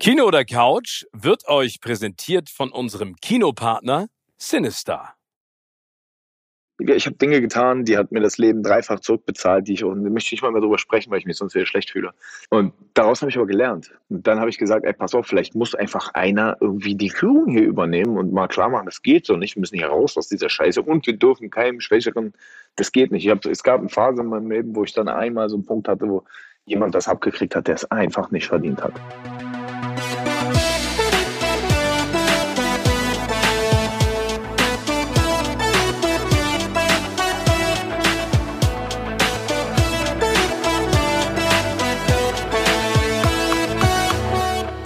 Kino oder Couch wird euch präsentiert von unserem Kinopartner Sinister. Ich habe Dinge getan, die hat mir das Leben dreifach zurückbezahlt, die ich und möchte ich mal mehr drüber sprechen, weil ich mich sonst wieder schlecht fühle. Und daraus habe ich aber gelernt. Und dann habe ich gesagt, ey, pass auf, vielleicht muss einfach einer irgendwie die Führung hier übernehmen und mal klar machen, das geht so nicht. Wir müssen hier raus aus dieser Scheiße und wir dürfen keinem Schwächeren, das geht nicht. Ich hab, es gab eine Phase in meinem Leben, wo ich dann einmal so einen Punkt hatte, wo jemand das abgekriegt hat, der es einfach nicht verdient hat.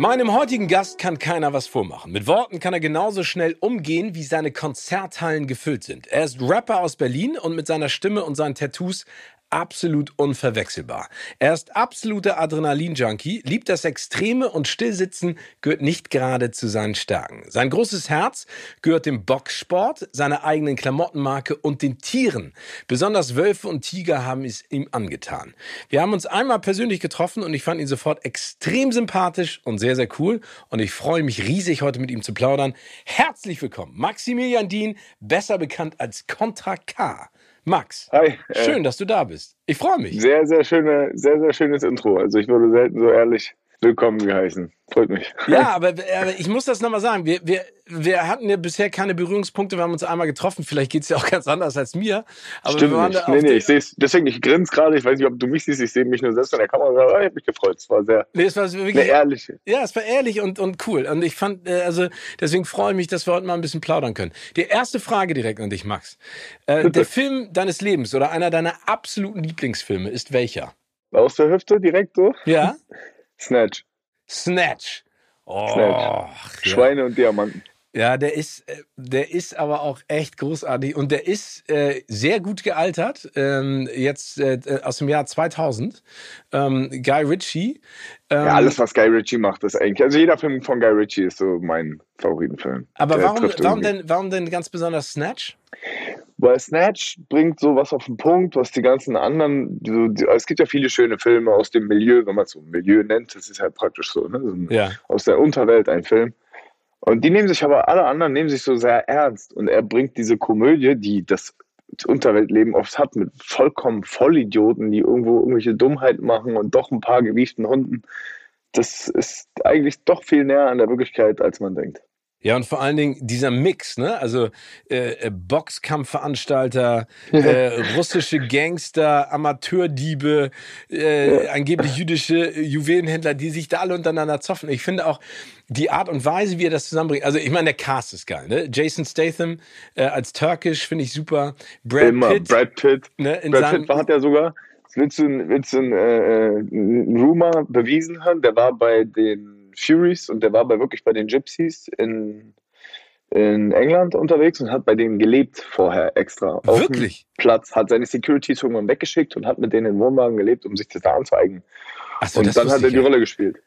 Meinem heutigen Gast kann keiner was vormachen. Mit Worten kann er genauso schnell umgehen, wie seine Konzerthallen gefüllt sind. Er ist Rapper aus Berlin und mit seiner Stimme und seinen Tattoos absolut unverwechselbar. Er ist absoluter Adrenalin-Junkie, liebt das Extreme und Stillsitzen gehört nicht gerade zu seinen Stärken. Sein großes Herz gehört dem Boxsport, seiner eigenen Klamottenmarke und den Tieren. Besonders Wölfe und Tiger haben es ihm angetan. Wir haben uns einmal persönlich getroffen und ich fand ihn sofort extrem sympathisch und sehr, sehr cool. Und ich freue mich riesig, heute mit ihm zu plaudern. Herzlich willkommen, Maximilian Dien, besser bekannt als Contra K. Max, Hi. äh, schön, dass du da bist. Ich freue mich. Sehr, sehr schöne, sehr, sehr schönes Intro. Also ich wurde selten so ehrlich willkommen geheißen. Freut mich. Ja, aber, aber ich muss das nochmal sagen. Wir, wir, wir hatten ja bisher keine Berührungspunkte. Wir haben uns einmal getroffen. Vielleicht geht's ja auch ganz anders als mir. Aber Stimmt nicht. Nee, nee, ich sehe es. Deswegen, ich grinse gerade. Ich weiß nicht, ob du mich siehst. Ich sehe mich nur selbst an der Kamera. Ich habe mich gefreut. Es war sehr Nee, es war eine wirklich, ehrliche. ja, es war ehrlich und, und cool. Und ich fand, äh, also deswegen freue ich mich, dass wir heute mal ein bisschen plaudern können. Die erste Frage direkt an dich, Max. Äh, der Film deines Lebens oder einer deiner absoluten Lieblingsfilme ist welcher? Aus der Hüfte direkt so. Ja? Snatch. Snatch. Oh, Snatch. Ja. Schweine und Diamanten. Ja, der ist, äh, der ist aber auch echt großartig und der ist äh, sehr gut gealtert. Ähm, jetzt äh, aus dem Jahr 2000. Ähm, Guy Ritchie. Ähm, Ja, alles, was Guy Ritchie macht, ist eigentlich. Also jeder Film von Guy Ritchie ist so mein Favoritenfilm. aber Der warum, warum denn, warum denn ganz besonders Snatch? Weil Snatch bringt sowas auf den Punkt, was die ganzen anderen, so, die, es gibt ja viele schöne Filme aus dem Milieu, wenn man es so Milieu nennt, das ist halt praktisch so, ne? so ein, Ja. aus der Unterwelt ein Film. Und die nehmen sich aber, alle anderen nehmen sich so sehr ernst. Und er bringt diese Komödie, die das Unterweltleben oft hat, mit vollkommen Vollidioten, die irgendwo irgendwelche Dummheiten machen und doch ein paar gewieften Hunden. Das ist eigentlich doch viel näher an der Wirklichkeit, als man denkt. Ja, und vor allen Dingen dieser Mix, ne? Also äh, äh, Boxkampfveranstalter, äh, russische Gangster, Amateurdiebe, äh, angeblich jüdische Juwelenhändler, die sich da alle untereinander zoffen. Ich finde auch die Art und Weise, wie er das zusammenbringt. Also ich meine, der Cast ist geil, ne? Jason Statham äh, als Türkisch finde ich super. Brad Immer Pitt, Brad Pitt. ne? In Brad Pitt hat ja sogar, willst du, willst du einen, äh, einen Rumor bewiesen haben? Der war bei den Furies und der war bei wirklich bei den Gypsies in, in England unterwegs und hat bei denen gelebt vorher extra. Auf Wirklich? Platz, hat seine Securities irgendwann weggeschickt und hat mit denen in Wohnwagen gelebt, um sich das da anzueigen. Ach so, und das dann hat er die ja. Rolle gespielt.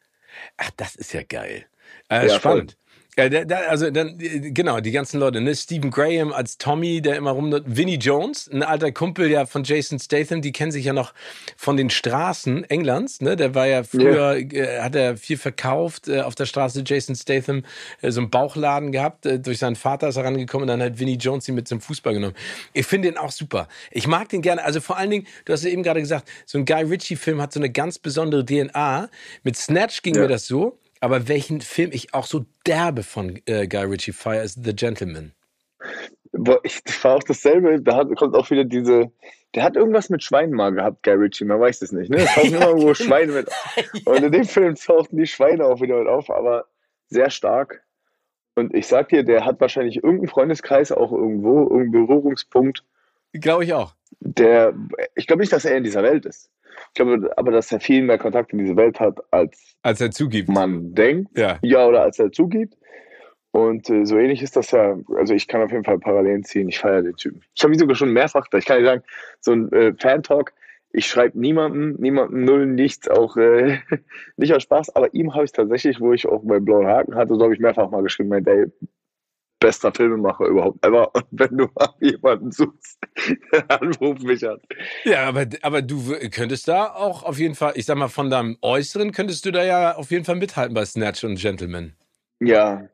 Ach, das ist ja geil. Äh, Ja, spannend. Ja, da, da, also dann, genau, die ganzen Leute, ne? Stephen Graham als Tommy, der immer rum, Vinnie Jones, ein alter Kumpel ja von Jason Statham, die kennen sich ja noch von den Straßen Englands, ne? Der war ja früher, äh, hat er viel verkauft, äh, auf der Straße Jason Statham, äh, so einen Bauchladen gehabt, äh, durch seinen Vater ist er rangekommen und dann hat Vinnie Jones ihn mit zum Fußball genommen. Ich finde den auch super. Ich mag den gerne, also vor allen Dingen, du hast ja eben gerade gesagt, so ein Guy Ritchie-Film hat so eine ganz besondere DNA. Mit Snatch ging Ja. mir das so, aber welchen Film ich auch so derbe von äh, Guy Ritchie feier, ist The Gentleman. Boah, ich, das war auch dasselbe, da hat, kommt auch wieder diese, der hat irgendwas mit Schweinen mal gehabt, Guy Ritchie, man weiß es nicht, ne? Es tauchen immer irgendwo Schweine mit. Und in dem Film tauchten die Schweine auch wieder mit auf, aber sehr stark. Und ich sag dir, der hat wahrscheinlich irgendeinen Freundeskreis auch irgendwo, irgendeinen Berührungspunkt, Glaube ich auch. der, ich glaube nicht, dass er in dieser Welt ist. Ich glaube aber, dass er viel mehr Kontakt in diese Welt hat, als Als er zugibt. man denkt. Ja. Ja, oder als er zugibt. Und äh, so ähnlich ist das ja, also ich kann auf jeden Fall Parallelen ziehen. Ich feiere den Typen. Ich habe ihn sogar schon mehrfach, ich kann dir sagen, so ein äh, Fan-Talk, ich schreibe niemandem, niemandem null, nichts, auch äh, nicht aus Spaß, aber ihm habe ich tatsächlich, wo ich auch meinen blauen Haken hatte, so habe ich mehrfach mal geschrieben, mein Day, bester Filmemacher überhaupt ever. Und wenn du mal jemanden suchst, anruf mich an. Ja, aber, aber du könntest da auch auf jeden Fall, ich sag mal, von deinem Äußeren könntest du da ja auf jeden Fall mithalten bei Snatch und Gentleman. Ja,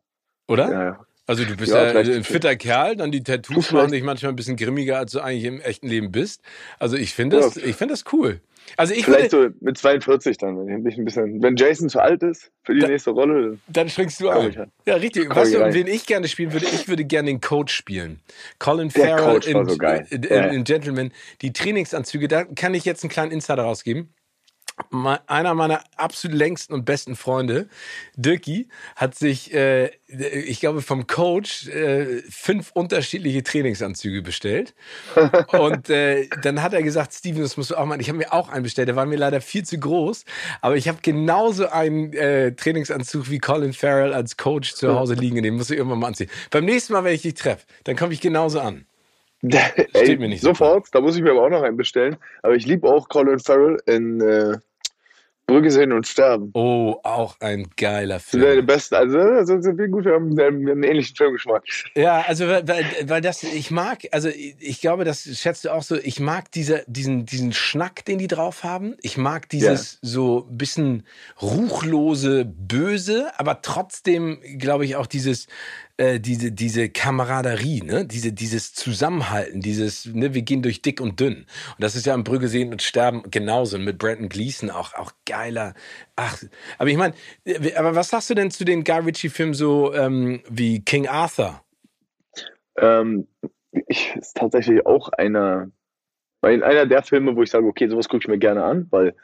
oder? Ja. Also du bist ja, ja ein fitter Kerl, dann die Tattoos machen dich manchmal ein bisschen grimmiger, als du eigentlich im echten Leben bist. Also ich finde das, ja. ich finde das cool. Also ich Vielleicht würde, so mit 42 dann, wenn ich ein bisschen, wenn Jason zu alt ist für die da, nächste Rolle, dann, springst du an. Halt. Ja, richtig. Weißt du, wen ich gerne spielen würde? Ich würde gerne den Coach spielen. Colin Der Farrell in, so in, in, in Gentleman. Die Trainingsanzüge, da kann ich jetzt einen kleinen Insider rausgeben einer meiner absolut längsten und besten Freunde, Dirki, hat sich, äh, ich glaube, vom Coach äh, fünf unterschiedliche Trainingsanzüge bestellt. und äh, dann hat er gesagt, Steven, das musst du auch machen. Ich habe mir auch einen bestellt. Der war mir leider viel zu groß. Aber ich habe genauso einen äh, Trainingsanzug wie Colin Farrell als Coach zu Hause liegen. Den muss ich irgendwann mal anziehen. Beim nächsten Mal, wenn ich dich treffe, dann komme ich genauso an. Ey, mir nicht sofort, so da muss ich mir aber auch noch einen bestellen. Aber ich liebe auch Colin Farrell in äh, Brücke sehen und sterben. Oh, auch ein geiler Film. Der beste, also, also sind wir gut, wir haben einen ähnlichen Filmgeschmack. Ja, also weil, weil das, ich mag, also ich glaube, das schätzt du auch so, ich mag diese, diesen, diesen Schnack, den die drauf haben. Ich mag dieses yeah. so bisschen ruchlose Böse, aber trotzdem, glaube ich, auch dieses, äh, diese, diese Kameraderie, ne? diese, dieses Zusammenhalten, dieses, ne, wir gehen durch dick und dünn. Und das ist ja im Brügge sehen und sterben genauso. Und mit Brandon Gleason auch, auch geiler. Ach, aber ich meine, äh, aber was sagst du denn zu den Guy Ritchie-Filmen so ähm, wie King Arthur? Ähm, ich ist tatsächlich auch einer, einer der Filme, wo ich sage, okay, sowas gucke ich mir gerne an, weil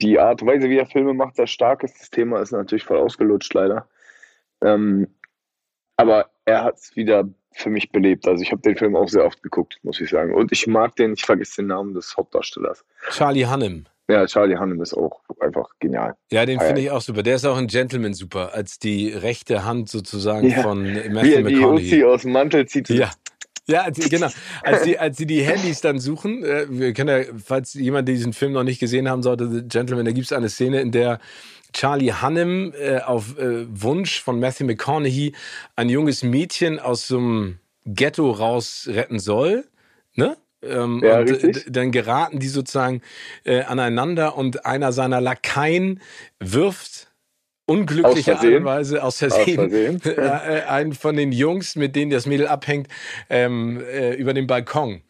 die Art und Weise, wie er Filme macht, sehr stark ist. Das Thema ist natürlich voll ausgelutscht, leider. Ähm, aber er hat es wieder für mich belebt. Also ich habe den Film auch sehr oft geguckt, muss ich sagen. Und ich mag den, ich vergesse den Namen des Hauptdarstellers. Charlie Hannem. Ja, Charlie Hannem ist auch einfach genial. Ja, den finde ich auch super. Der ist auch ein Gentleman super, als die rechte Hand sozusagen ja. von Matthew Wie er die Uzi aus dem Mantel zieht. Ja. Ja, genau. Als sie, als sie die Handys dann suchen, äh, wir können ja, falls jemand diesen Film noch nicht gesehen haben sollte, The Gentleman, da gibt es eine Szene, in der Charlie Hannem äh, auf äh, Wunsch von Matthew McConaughey ein junges Mädchen aus so einem Ghetto raus retten soll. Ne? Ähm, ja, und richtig. dann geraten die sozusagen äh, aneinander und einer seiner Lakaien wirft unglücklicherweise aus Versehen, aus Versehen. Äh, einen von den Jungs, mit denen das Mädel abhängt, ähm, äh, über den Balkon.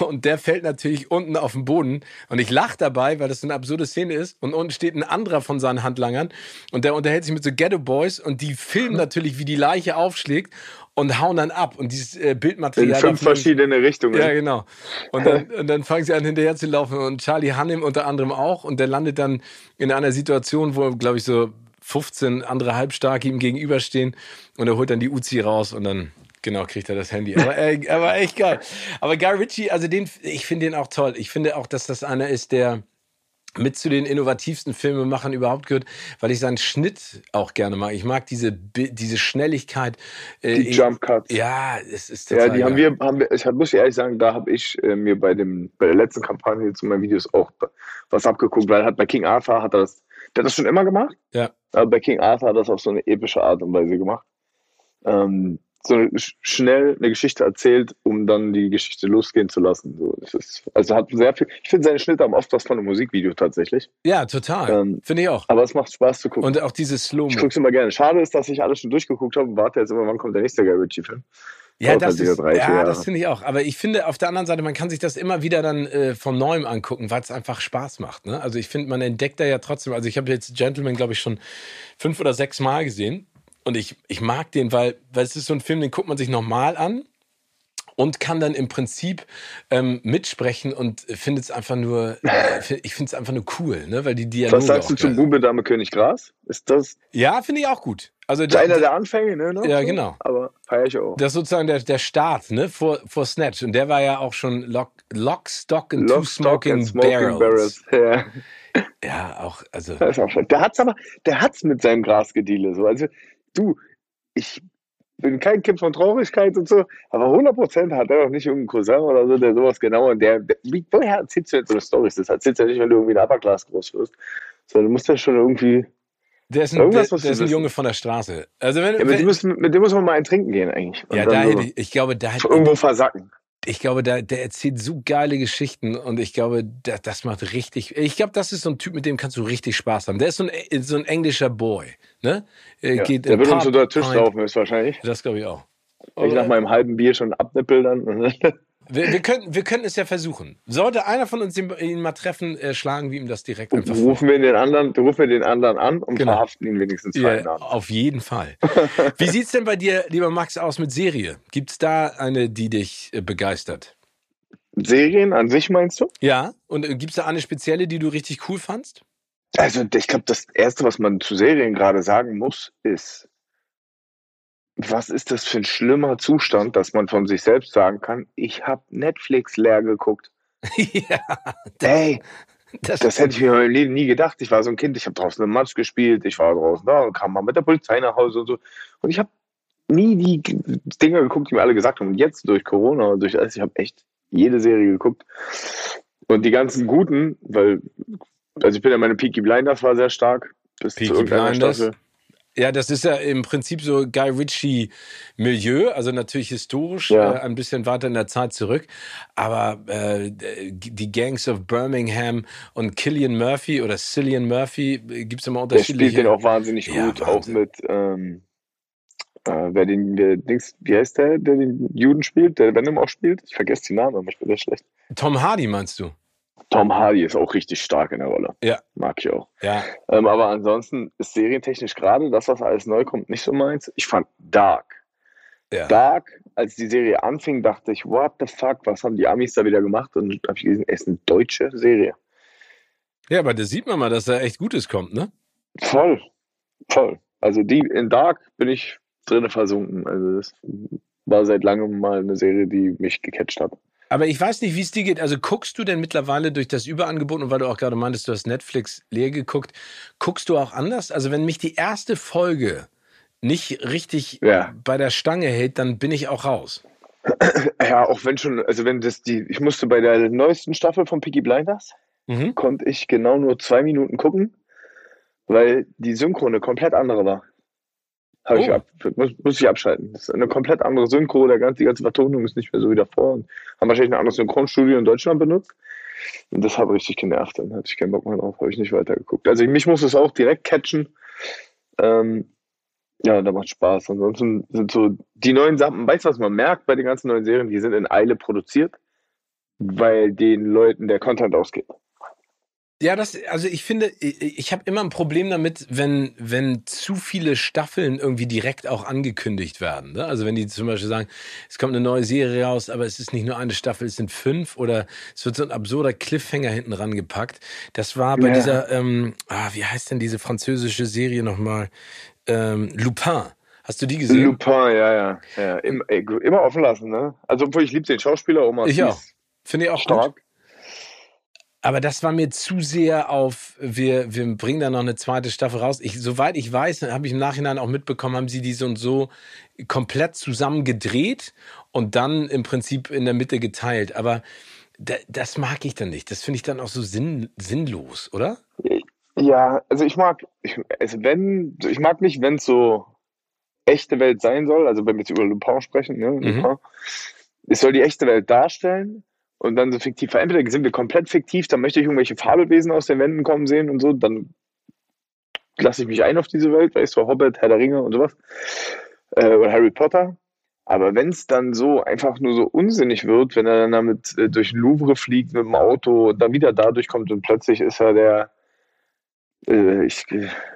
Und der fällt natürlich unten auf den Boden. Und ich lache dabei, weil das eine absurde Szene ist. Und unten steht ein anderer von seinen Handlangern. Und der unterhält sich mit so Ghetto Boys. Und die filmen mhm. natürlich, wie die Leiche aufschlägt und hauen dann ab. Und dieses äh, Bildmaterial. In fünf verschiedene Richtungen. Ja, genau. Und dann, und dann fangen sie an, hinterher zu laufen. Und Charlie Hannem unter anderem auch. Und der landet dann in einer Situation, wo, glaube ich, so 15 andere Halbstarke ihm gegenüberstehen. Und er holt dann die Uzi raus und dann Genau, kriegt er das Handy. Aber, äh, aber echt geil. Aber Guy Ritchie, also den, ich finde den auch toll. Ich finde auch, dass das einer ist, der mit zu den innovativsten Filmemachern überhaupt gehört, weil ich seinen Schnitt auch gerne mag. Ich mag diese, diese Schnelligkeit. Äh, die Jump Cuts. Ja, es ist total Ja, die geil. haben wir, haben wir, ich muss ehrlich sagen, da habe ich äh, mir bei dem, bei der letzten Kampagne zu meinen Videos auch was abgeguckt, weil hat bei King Arthur hat er das, der hat das schon immer gemacht. Ja. Aber bei King Arthur hat das auf so eine epische Art und Weise gemacht. Ähm, so schnell eine Geschichte erzählt, um dann die Geschichte losgehen zu lassen. So, ist, also hat sehr viel. Ich finde seine Schnitte haben oft was von einem Musikvideo tatsächlich. Ja, total. Ähm, finde ich auch. Aber es macht Spaß zu gucken. Und auch dieses Slow. Ich gucke es immer gerne. Schade ist, dass ich alles schon durchgeguckt habe und warte jetzt immer, wann kommt der nächste Guy Ritchie-Film. Ja, das, ist, ja das finde ich auch. Aber ich finde auf der anderen Seite, man kann sich das immer wieder dann äh, von neuem angucken, weil es einfach Spaß macht. Ne? Also ich finde, man entdeckt da ja trotzdem. Also ich habe jetzt Gentleman, glaube ich, schon fünf oder sechs Mal gesehen. Und ich, ich mag den, weil, weil es ist so ein Film, den guckt man sich nochmal an und kann dann im Prinzip ähm, mitsprechen und findet es einfach nur, äh, ich finde es einfach nur cool, ne? weil die Dialoge Was sagst du zum Bube Dame König Gras? Ist das? Ja, finde ich auch gut. Also der, einer der Anfänge, ne? Noch ja, genau. Aber feiere ich auch. Das ist sozusagen der, der Start, ne? Vor, vor Snatch. Und der war ja auch schon Lock, Lock Stock and Lock, Two Smoking, and smoking Barrels. barrels. Ja. ja, auch, also. Das ist auch der hat's aber, der hat's mit seinem Grasgediele, so. Also, du, ich bin kein Kind von Traurigkeit und so, aber 100% hat er doch nicht irgendeinen Cousin oder so, der sowas genau und der, der wie, woher erzählst du jetzt so eine Story? Das erzählst du ja nicht, wenn du irgendwie in Upper Class groß wirst, sondern du musst ja schon irgendwie der ist ein, der, der ist ein Junge von der Straße. Also wenn, ja, mit, wenn, dem muss, mit, dem muss, man mal ein Trinken gehen eigentlich. Und ja, da so hätte ich, ich glaube, da hätte irgendwo versacken. Ich glaube, da, der erzählt so geile Geschichten und ich glaube, da, das macht richtig. Ich glaube, das ist so ein Typ, mit dem kannst du richtig Spaß haben. Der ist so ein, so ein englischer Boy, ne? Ja, Geht der wird uns unter den Tisch laufen, ist wahrscheinlich. Das glaube ich auch. Ich nach meinem halben Bier schon abnippel dann. Wir, wir, können, wir können es ja versuchen. Sollte einer von uns ihn, ihn mal treffen, äh, schlagen wir ihm das direkt und einfach rufen vor. Wir den anderen, rufen wir den anderen an und genau. verhaften ihn wenigstens ja, Auf jeden Fall. Wie sieht es denn bei dir, lieber Max, aus mit Serie? Gibt es da eine, die dich äh, begeistert? Serien an sich meinst du? Ja. Und äh, gibt es da eine spezielle, die du richtig cool fandst? Also ich glaube, das Erste, was man zu Serien gerade sagen muss, ist, was ist das für ein schlimmer Zustand, dass man von sich selbst sagen kann, ich habe Netflix leer geguckt. ja. Das, Ey, das, das hätte ich mir in meinem Leben nie gedacht. Ich war so ein Kind, ich habe draußen im Matsch gespielt, ich war draußen da und kam mal mit der Polizei nach Hause und so. Und ich habe nie die Dinger geguckt, die mir alle gesagt haben. Und jetzt durch Corona und durch alles, ich habe echt jede Serie geguckt. Und die ganzen guten, weil, also ich bin ja meine Peaky Blinders war sehr stark. Bis Peaky zu Blinders. Staffel. Ja, das ist ja im Prinzip so Guy Ritchie-Milieu, also natürlich historisch ja. äh, ein bisschen weiter in der Zeit zurück. Aber äh, die Gangs of Birmingham und Killian Murphy oder Cillian Murphy äh, gibt's immer unterschiedliche. Der spielt den auch wahnsinnig ja, gut, Wahnsinn. auch mit ähm, äh, wer den, der Dings, wie heißt der, der den Juden spielt, der Venom auch spielt? Ich vergesse die Namen, aber ich bin sehr schlecht. Tom Hardy meinst du? Tom Hardy ist auch richtig stark in der Rolle. Ja. Mag ich auch. Ja. Ähm, aber ansonsten ist serientechnisch gerade das, was alles neu kommt, nicht so meins. Ich fand Dark. Ja. Dark, als die Serie anfing, dachte ich, what the fuck, was haben die Amis da wieder gemacht? Und habe ich gelesen, es ist eine deutsche Serie. Ja, aber da sieht man mal, dass da echt Gutes kommt, ne? Voll. Voll. Also die in Dark bin ich drinne versunken. Also das war seit langem mal eine Serie, die mich gecatcht hat. Aber ich weiß nicht, wie es dir geht. Also guckst du denn mittlerweile durch das Überangebot und weil du auch gerade meintest, du hast Netflix leer geguckt, guckst du auch anders? Also wenn mich die erste Folge nicht richtig ja. bei der Stange hält, dann bin ich auch raus. Ja, auch wenn schon, also wenn das die, ich musste bei der neuesten Staffel von Piggy Blinders, mhm. konnte ich genau nur zwei Minuten gucken, weil die Synchro eine komplett andere war. Habe oh. ich ab, muss, muss ich abschalten. Das ist eine komplett andere Synchro, der ganze, die ganze Vertonung ist nicht mehr so wie davor. Und haben wahrscheinlich ein anderes Synchronstudio in Deutschland benutzt. Und das hat richtig genervt. Dann hatte ich keinen Bock mehr drauf, habe ich nicht weitergeguckt. Also mich muss es auch direkt catchen. Ähm, ja, da macht Spaß. Ansonsten sind so die neuen Sachen, weißt du, was man merkt bei den ganzen neuen Serien? Die sind in Eile produziert, weil den Leuten der Content ausgeht. Ja, das, also ich finde, ich, ich habe immer ein Problem damit, wenn, wenn zu viele Staffeln irgendwie direkt auch angekündigt werden. Ne? Also wenn die zum Beispiel sagen, es kommt eine neue Serie raus, aber es ist nicht nur eine Staffel, es sind fünf oder es wird so ein absurder Cliffhanger hinten rangepackt. Das war bei ja. dieser, ähm, ah, wie heißt denn diese französische Serie nochmal? Ähm, Lupin. Hast du die gesehen? Lupin, ja, ja. ja. Immer, immer offen lassen, ne? Also, obwohl ich liebe den Schauspieler Omar Ich auch. Finde ich auch stark. Gut. Aber das war mir zu sehr auf, wir, wir bringen da noch eine zweite Staffel raus. Ich, soweit ich weiß, habe ich im Nachhinein auch mitbekommen, haben sie die so und so komplett zusammengedreht und dann im Prinzip in der Mitte geteilt. Aber das mag ich dann nicht. Das finde ich dann auch so sinn, sinnlos, oder? Ja, also ich mag, ich, also wenn, ich mag nicht, wenn es so echte Welt sein soll, also wenn wir jetzt über Lupin sprechen, ne, mhm. es soll die echte Welt darstellen, und dann so fiktiv. Entweder sind wir komplett fiktiv, dann möchte ich irgendwelche Fabelwesen aus den Wänden kommen sehen und so, dann lasse ich mich ein auf diese Welt, weißt du, Hobbit, Herr der Ringe und sowas. Äh, oder Harry Potter. Aber wenn es dann so einfach nur so unsinnig wird, wenn er dann damit äh, durch den Louvre fliegt mit dem Auto und dann wieder dadurch kommt und plötzlich ist er der, äh, ich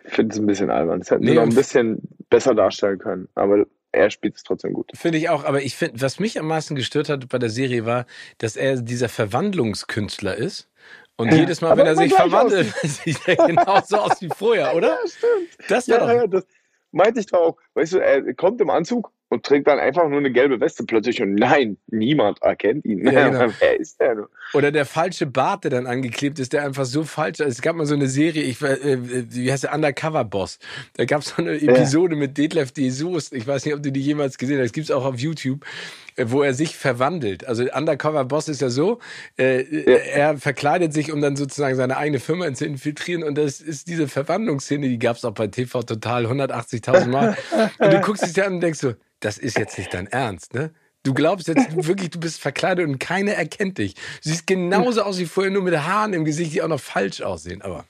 finde es ein bisschen albern. Das hätten nee, wir noch ein bisschen besser darstellen können. Aber er spielt es trotzdem gut. Finde ich auch, aber ich finde, was mich am meisten gestört hat bei der Serie war, dass er dieser Verwandlungskünstler ist. Und jedes Mal, wenn er sich verwandelt, sieht er genauso aus wie vorher, oder? Ja, stimmt. Das war ja, doch... ja, das meinte ich doch auch. Weißt du, er kommt im Anzug und trägt dann einfach nur eine gelbe Weste plötzlich und nein, niemand erkennt ihn. Ja, genau. Wer ist der? Oder der falsche Bart, der dann angeklebt ist, der einfach so falsch ist. Es gab mal so eine Serie, ich, äh, wie heißt der, Undercover Boss. Da gab es so eine Episode ja. mit Detlef D. Soest. Ich weiß nicht, ob du die jemals gesehen hast. Das gibt's auch auf YouTube äh, wo er sich verwandelt. Also Undercover Boss ist ja so, äh, ja. er verkleidet sich, um dann sozusagen seine eigene Firma zu infiltrieren und das ist diese Verwandlungsszene, die gab es auch bei TV Total 180.000 Mal. und du guckst dich an und denkst so, das ist jetzt nicht dein Ernst, ne? Du glaubst jetzt wirklich, du bist verkleidet und keiner erkennt dich. Du siehst genauso aus wie vorher, nur mit Haaren im Gesicht, die auch noch falsch aussehen. Aber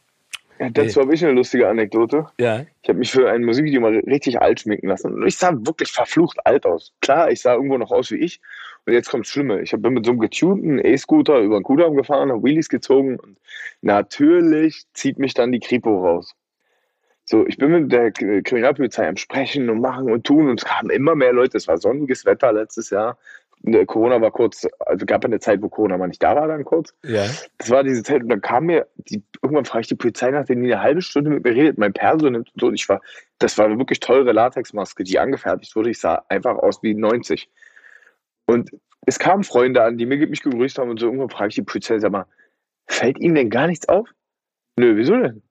ja, dazu habe ich eine lustige Anekdote. Ja. Ich habe mich für ein Musikvideo mal richtig alt schminken lassen. Und ich sah wirklich verflucht alt aus. Klar, ich sah irgendwo noch aus wie ich. Und jetzt kommt das Schlimme. Ich bin mit so einem getunten E-Scooter über den Kudamm gefahren, habe Wheelies gezogen und natürlich zieht mich dann die Kripo raus. So, ich bin mit der Kriminalpolizei am Sprechen und machen und tun und es kamen immer mehr Leute. Es war sonniges Wetter letztes Jahr. Corona war kurz, also gab eine Zeit, wo Corona mal nicht da war, dann kurz. Ja. Das war diese Zeit und dann kam mir, die, irgendwann frage ich die Polizei nach, die eine halbe Stunde mit mir redet, mein Perso nimmt und so. Und ich war, das war eine wirklich teure Latexmaske, die angefertigt wurde. Ich sah einfach aus wie 90. Und es kamen Freunde an, die mir mich gegrüßt haben und so. Irgendwann frage ich die Polizei, sag mal, fällt Ihnen denn gar nichts auf? Nö, wieso denn?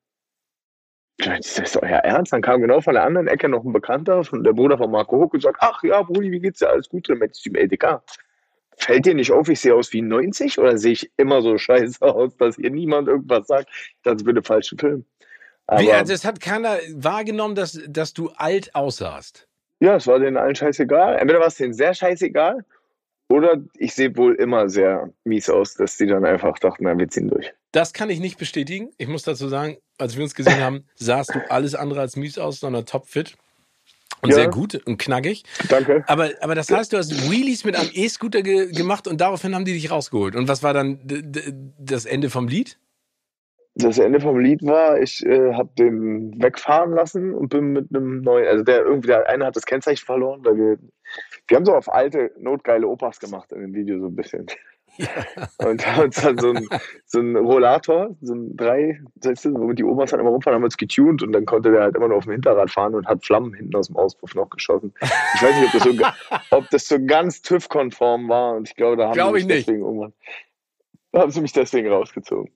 Das ist euer Ernst? Dann kam genau von der anderen Ecke noch ein Bekannter, von der Bruder von Marco Huck und sagt, ach ja, Brudi, wie geht's dir? Alles gut drin mit dem LDK. Fällt dir nicht auf, ich sehe aus wie 90 oder sehe ich immer so scheiße aus, dass hier niemand irgendwas sagt? Das wird ein falscher Film. Aber, wie, also es hat keiner wahrgenommen, dass, dass du alt aussahst? Ja, es war denen allen scheißegal. Entweder war es denen sehr scheißegal oder ich sehe wohl immer sehr mies aus, dass die dann einfach dachten, na, wir ziehen durch. Das kann ich nicht bestätigen. Ich muss dazu sagen, als wir uns gesehen haben, sahst du alles andere als mies aus, sondern topfit. Und ja. sehr gut und knackig. Danke. Aber, aber das heißt, du hast Wheelies mit einem E-Scooter ge gemacht und daraufhin haben die dich rausgeholt. Und was war dann das Ende vom Lied? Das Ende vom Lied war, ich äh, habe den wegfahren lassen und bin mit einem neuen, also der irgendwie, der eine hat das Kennzeichen verloren, weil wir, wir haben so auf alte, notgeile Opas gemacht in dem Video so ein bisschen. Und haben uns dann so ein, so ein Rollator, so ein drei, womit die Omas dann immer rumfahren, haben uns getuned und dann konnte der halt immer nur auf dem Hinterrad fahren und hat Flammen hinten aus dem Auspuff noch geschossen. Ich weiß nicht, ob das so, ob das so ganz TÜV-konform war und ich glaube, da haben Glaub sie mich deswegen irgendwann, haben sie mich deswegen rausgezogen.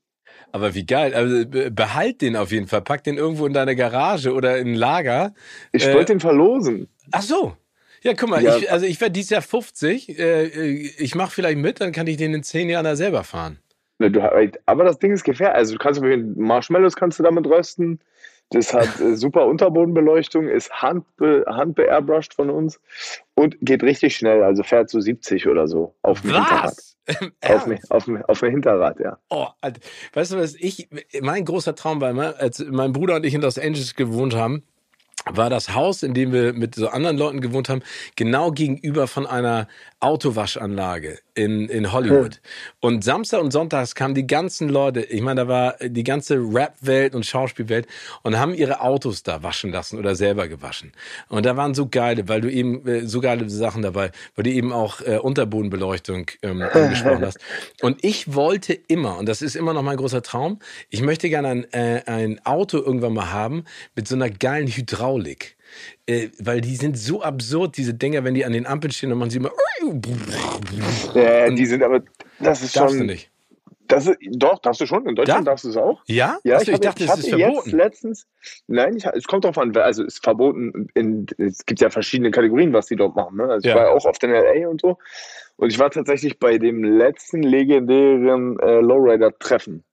Aber wie geil. Also behalt den auf jeden Fall. Pack den irgendwo in deine Garage oder in ein Lager. Ich äh, wollte den verlosen. Ach so. Ja, guck mal, ja. Ich, also ich werde dieses Jahr 50. Äh, ich mache vielleicht mit, dann kann ich den in zehn Jahren da selber fahren. aber das Ding ist gefährlich. Also du kannst Marshmallows kannst du damit rösten. Das hat äh, super Unterbodenbeleuchtung, ist handbe, handbeairbrushed von uns und geht richtig schnell. Also fährt so 70 oder so auf dem Hinterrad. auf, dem, auf, auf dem Hinterrad, ja. Oh, Alter. weißt du was? Ich, mein großer Traum war immer, als mein Bruder und ich in Los Angeles gewohnt haben, war das Haus, in dem wir mit so anderen Leuten gewohnt haben, genau gegenüber von einer Autowaschanlage in, in Hollywood. Und Samstag und Sonntags kamen die ganzen Leute, ich meine, da war die ganze Rap-Welt und Schauspielwelt und haben ihre Autos da waschen lassen oder selber gewaschen. Und da waren so geile, weil du eben äh, so geile Sachen dabei, weil du eben auch äh, Unterbodenbeleuchtung ähm, angesprochen hast. Und ich wollte immer, und das ist immer noch mein großer Traum, ich möchte gerne ein, äh, ein Auto irgendwann mal haben mit so einer geilen Hydraulik äh, weil die sind so absurd, diese Dinger, wenn die an den Ampeln stehen und man sie immer. Ja, die sind aber. Das ist darfst schon. Du nicht. Das ist, doch, darfst du schon. In Deutschland Darf? darfst du es auch. Ja? Ja, Achso, ich, ich dachte, es ist verboten. Letztens, nein, ich, es kommt drauf an. Also, es ist verboten. In, es gibt ja verschiedene Kategorien, was die dort machen. Ne? Also, ja. Ich war auch oft in LA und so. Und ich war tatsächlich bei dem letzten legendären äh, Lowrider-Treffen,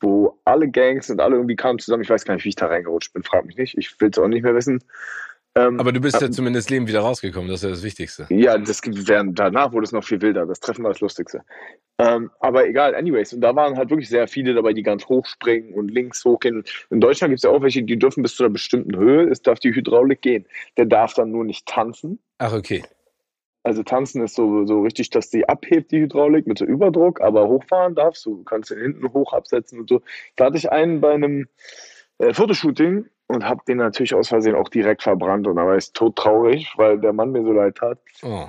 wo alle Gangs und alle irgendwie kamen zusammen. Ich weiß gar nicht, wie ich da reingerutscht bin. Frag mich nicht. Ich will es auch nicht mehr wissen. Ähm, Aber du bist ja zumindest Leben wieder rausgekommen, das ist ja das Wichtigste. Ja, das danach wurde es noch viel wilder. Das Treffen war das Lustigste. Ähm, aber egal, anyways. Und da waren halt wirklich sehr viele dabei, die ganz hoch springen und links hochgehen. In Deutschland gibt es ja auch welche, die dürfen bis zu einer bestimmten Höhe, es darf die Hydraulik gehen. Der darf dann nur nicht tanzen. Ach, okay. Also tanzen ist so, so richtig, dass die abhebt, die Hydraulik, mit so Überdruck, aber hochfahren darfst du. Du kannst den hinten hoch absetzen und so. Da hatte ich einen bei einem äh, Fotoshooting, und habe den natürlich aus Versehen auch direkt verbrannt. Und da war ich todtraurig, weil der Mann mir so leid tat. Oh.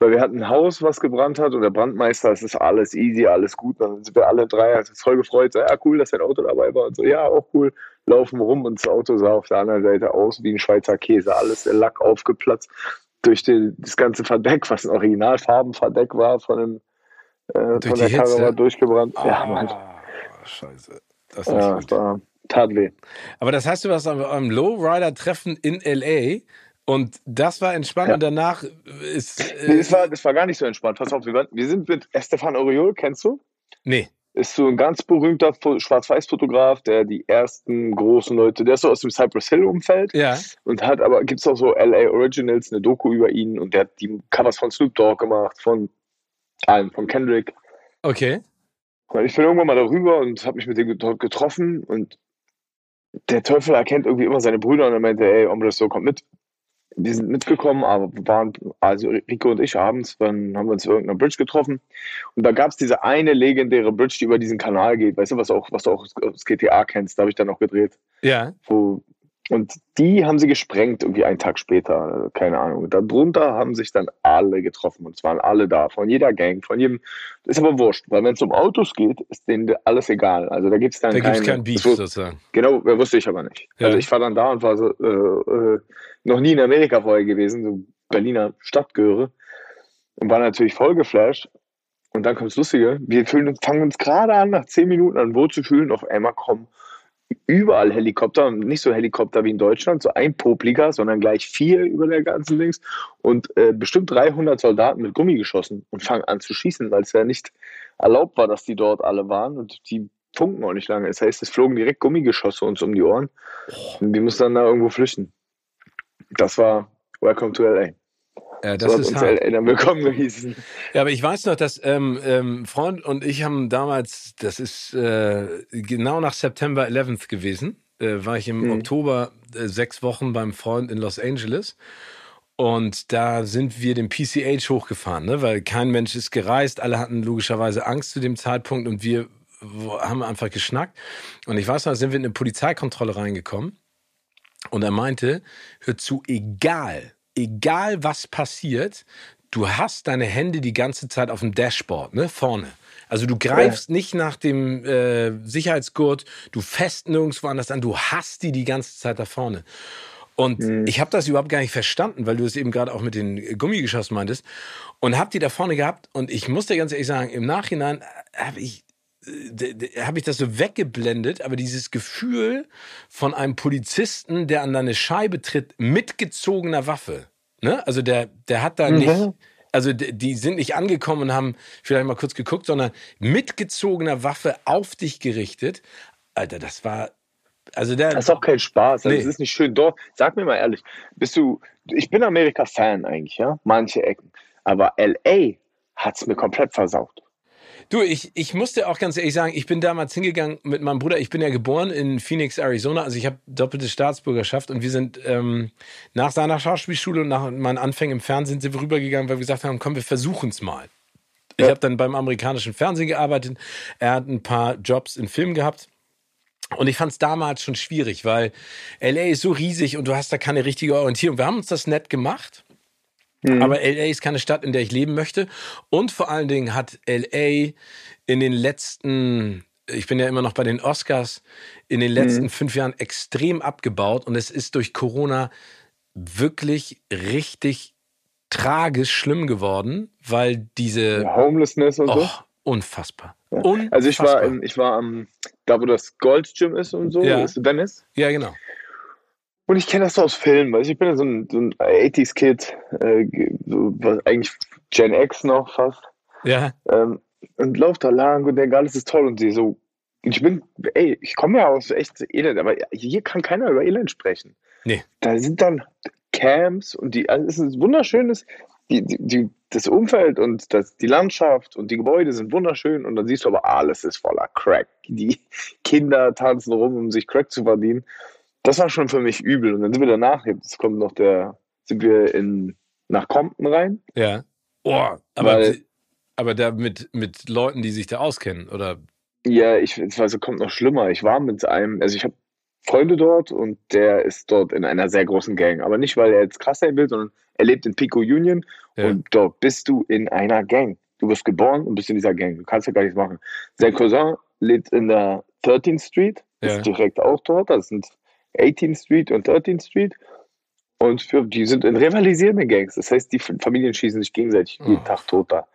Weil wir hatten ein Haus, was gebrannt hat und der Brandmeister, es ist alles easy, alles gut. Dann sind wir alle drei also voll gefreut. So, ja, cool, dass dein Auto dabei war. Und so, ja, auch cool. Laufen rum und das Auto sah auf der anderen Seite aus wie ein Schweizer Käse. Alles der Lack aufgeplatzt. Durch die, das ganze Verdeck, was ein Originalfarbenverdeck war, von, dem, äh, von der. Karre durchgebrannt. Oh, ja, Mann. Scheiße. Das ist ja, gut. war tat weh. Aber das heißt, du warst am, am Lowrider-Treffen in L.A., und das war entspannt ja. und danach ist. Äh, nee, das war, das war gar nicht so entspannt. Pass auf, wir, wir sind mit Estefan Oriol, kennst du? Nee. Ist so ein ganz berühmter Schwarz-Weiß-Fotograf, der die ersten großen Leute, der ist so aus dem Cypress Hill-Umfeld. Ja. Und hat aber, gibt es auch so LA Originals, eine Doku über ihn und der hat die Covers von Snoop Dogg gemacht, von allen, von Kendrick. Okay. Und ich bin irgendwann mal darüber und habe mich mit dem dort getroffen und der Teufel erkennt irgendwie immer seine Brüder und er meinte, ey, Ombre, so kommt mit wir sind mitgekommen, aber waren, also Rico und ich abends, dann haben wir uns irgendeiner Bridge getroffen. Und da gab es diese eine legendäre Bridge, die über diesen Kanal geht, weißt du, was, auch, was du auch aus GTA kennst, da habe ich dann auch gedreht. Ja. Wo, und die haben sie gesprengt, irgendwie einen Tag später, keine Ahnung. Darunter haben sich dann alle getroffen und es waren alle da, von jeder Gang, von jedem. Ist aber wurscht, weil wenn es um Autos geht, ist denen alles egal. Also da gibt es dann da keine, kein Beef sozusagen. Genau, wusste ich aber nicht. Ja. Also ich war dann da und war so, äh, äh, noch nie in Amerika vorher gewesen, so Berliner Stadtgehöre und war natürlich voll geflasht. Und dann kommt das Lustige, wir fühlen, fangen uns gerade an, nach zehn Minuten an Wohl zu fühlen, auf einmal kommen überall Helikopter, nicht so Helikopter wie in Deutschland, so ein Popliger, sondern gleich vier über der ganzen Dings und äh, bestimmt 300 Soldaten mit Gummi geschossen und fangen an zu schießen, weil es ja nicht erlaubt war, dass die dort alle waren und die funken auch nicht lange. Das heißt, es flogen direkt Gummigeschosse uns um die Ohren und wir mussten dann da irgendwo flüchten. Das war Welcome to LA. Ja, das so ist hart. Eltern willkommen gewesen. Ja, aber ich weiß noch, dass ähm, ähm, Freund und ich haben damals, das ist äh, genau nach September 11th gewesen, äh, war ich im mhm. Oktober äh, sechs Wochen beim Freund in Los Angeles. Und da sind wir den PCH hochgefahren, ne? weil kein Mensch ist gereist. Alle hatten logischerweise Angst zu dem Zeitpunkt und wir haben einfach geschnackt. Und ich weiß noch, sind wir in eine Polizeikontrolle reingekommen. Und er meinte, hör zu, egal, egal was passiert, du hast deine Hände die ganze Zeit auf dem Dashboard, ne, vorne. Also du greifst ja. nicht nach dem äh, Sicherheitsgurt, du fest nirgendwo anders an, du hast die die ganze Zeit da vorne. Und mhm. ich habe das überhaupt gar nicht verstanden, weil du es eben gerade auch mit den Gummigeschossen meintest. Und hab die da vorne gehabt. Und ich muss dir ganz ehrlich sagen, im Nachhinein habe ich habe ich das so weggeblendet, aber dieses Gefühl von einem Polizisten, der an deine Scheibe tritt, mit gezogener Waffe. Ne? Also der, der hat da mhm. nicht, also die sind nicht angekommen und haben vielleicht mal kurz geguckt, sondern mit gezogener Waffe auf dich gerichtet. Alter, das war. Also der, das ist auch kein Spaß. Also nee. Das ist nicht schön. Doch, sag mir mal ehrlich, bist du. Ich bin Amerika-Fan eigentlich, ja, manche Ecken. Aber LA hat es mir komplett versaut. Du, ich, ich musste auch ganz ehrlich sagen, ich bin damals hingegangen mit meinem Bruder. Ich bin ja geboren in Phoenix, Arizona. Also ich habe doppelte Staatsbürgerschaft und wir sind ähm, nach seiner Schauspielschule und nach meinen Anfängen im Fernsehen sind wir rübergegangen, weil wir gesagt haben, komm, wir versuchen es mal. Ich habe dann beim amerikanischen Fernsehen gearbeitet. Er hat ein paar Jobs in Filmen gehabt. Und ich fand es damals schon schwierig, weil LA ist so riesig und du hast da keine richtige Orientierung. Wir haben uns das nett gemacht. Mhm. Aber LA ist keine Stadt, in der ich leben möchte. Und vor allen Dingen hat LA in den letzten, ich bin ja immer noch bei den Oscars, in den letzten mhm. fünf Jahren extrem abgebaut. Und es ist durch Corona wirklich richtig tragisch schlimm geworden, weil diese ja, Homelessness und oh, so. Unfassbar. Ja. unfassbar. Also ich war, ich war am, da wo das Gold Gym ist und so, ja. ist Venice. Ja, genau. Und ich kenne das so aus Filmen, weil ich bin ja so ein, so ein 80s-Kid, äh, so, eigentlich Gen X noch fast. Ja. Ähm, und lauf da lang und denke, alles ist toll und sie so. Ich bin, ey, ich komme ja aus echt Elend, aber hier kann keiner über Elend sprechen. Nee. Da sind dann Camps und die, also es ist wunderschönes, die, die, die, das Umfeld und das, die Landschaft und die Gebäude sind wunderschön und dann siehst du aber, alles ist voller Crack. Die Kinder tanzen rum, um sich Crack zu verdienen das war schon für mich übel. Und dann sind wir danach, jetzt kommt noch der, sind wir in, nach Compton rein. Ja. Oh, aber, Weil, aber da mit, mit Leuten, die sich da auskennen, oder? Ja, ich, also kommt noch schlimmer. Ich war mit einem, also ich habe Freunde dort und der ist dort in einer sehr großen Gang. Aber nicht, weil er jetzt krass sein will, sondern er lebt in Pico Union ja. und dort bist du in einer Gang. Du wirst geboren und bist in dieser Gang. Du kannst ja gar nichts machen. Sein Cousin lebt in der 13th Street, ist ja. direkt auch dort. Das sind 18th Street und 13th Street. Und für, die sind in rivalisierenden Gangs. Das heißt, die Familien schießen sich gegenseitig jeden oh. Tag tot da.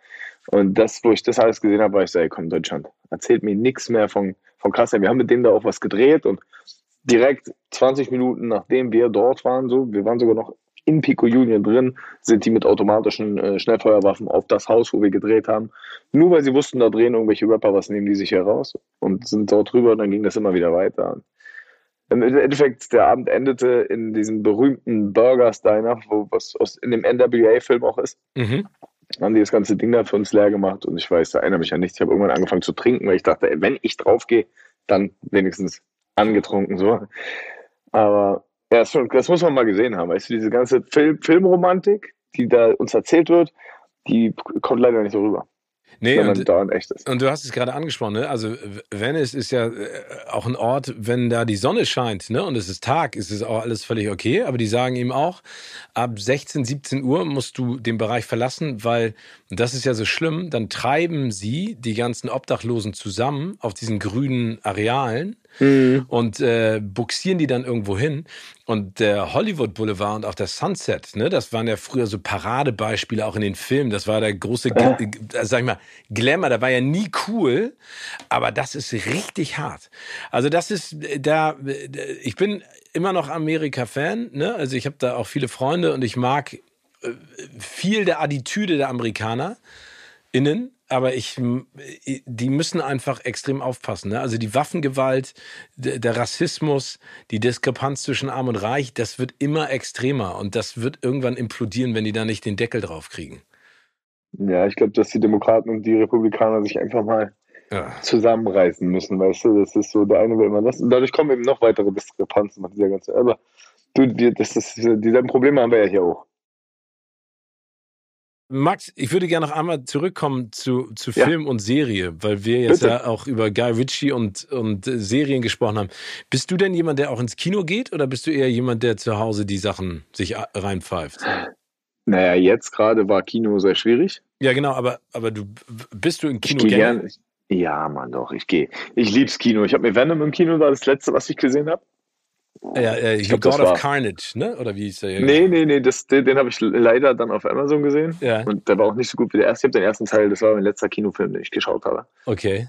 Und das, wo ich das alles gesehen habe, war ich so, ey, komm, Deutschland, erzählt mir nichts mehr von, von krass. Wir haben mit denen da auch was gedreht und direkt 20 Minuten nachdem wir dort waren, so, wir waren sogar noch in Pico Union drin, sind die mit automatischen äh, Schnellfeuerwaffen auf das Haus, wo wir gedreht haben. Nur weil sie wussten, da drehen irgendwelche Rapper, was nehmen die sich heraus und sind dort drüber und dann ging das immer wieder weiter. Im Endeffekt, der Abend endete in diesem berühmten Burger Steiner, wo was aus, in dem NWA-Film auch ist. Mhm. Haben die das ganze Ding da für uns leer gemacht und ich weiß, da erinnere mich an nichts. Ich habe irgendwann angefangen zu trinken, weil ich dachte, ey, wenn ich draufgehe, dann wenigstens angetrunken so. Aber ja, das, schon, das muss man mal gesehen haben. Weißt du, diese ganze Film, Filmromantik, die da uns erzählt wird, die kommt leider nicht so rüber. Nee, und, und, du hast es gerade angesprochen, ne? Also Venice ist ja äh, auch ein Ort, wenn da die Sonne scheint, ne? Und es ist Tag, ist es auch alles völlig okay. Aber die sagen ihm auch, ab 16, 17 Uhr musst du den Bereich verlassen, weil das ist ja so schlimm, dann treiben sie die ganzen Obdachlosen zusammen auf diesen grünen Arealen mhm. und äh, buxieren die dann irgendwo hin. Und der Hollywood Boulevard und auch der Sunset, ne, das waren ja früher so Paradebeispiele auch in den Filmen. Das war der große, ja. Äh, sag ich mal, Glamour. Da war ja nie cool, aber das ist richtig hart. Also das ist da, ich bin immer noch Amerika-Fan, ne? Also ich habe da auch viele Freunde und ich mag viel der Attitüde der Amerikaner innen, aber ich, die müssen einfach extrem aufpassen. Ne? Also die Waffengewalt, der Rassismus, die Diskrepanz zwischen Arm und Reich, das wird immer extremer und das wird irgendwann implodieren, wenn die da nicht den Deckel drauf kriegen. Ja, ich glaube, dass die Demokraten und die Republikaner sich einfach mal ja. zusammenreißen müssen, weißt du, das ist so, der eine will immer das und dadurch kommen eben noch weitere Diskrepanzen, dieser ganze, aber du, das ist, dieselben Probleme haben wir ja hier auch. Max, ich würde gerne noch einmal zurückkommen zu, zu Film ja. und Serie, weil wir jetzt Bitte. ja auch über Guy Ritchie und, und Serien gesprochen haben. Bist du denn jemand, der auch ins Kino geht oder bist du eher jemand, der zu Hause die Sachen sich reinpfeift? Naja, jetzt gerade war Kino sehr schwierig. Ja, genau, aber, aber du bist du im Kino ich gern, Ja, Mann, doch, ich gehe. Ich lieb's Kino. Ich habe mir Venom im Kino, war das letzte, was ich gesehen habe. Ja, äh, ich glaub, God of Carnage, ne? Oder wie hieß der? Nee, nee, nee, das, den, den habe ich leider dann auf Amazon gesehen. Ja. Und der war auch nicht so gut wie der erste. Ich habe den ersten Teil, das war mein letzter Kinofilm, den ich geschaut habe. Okay.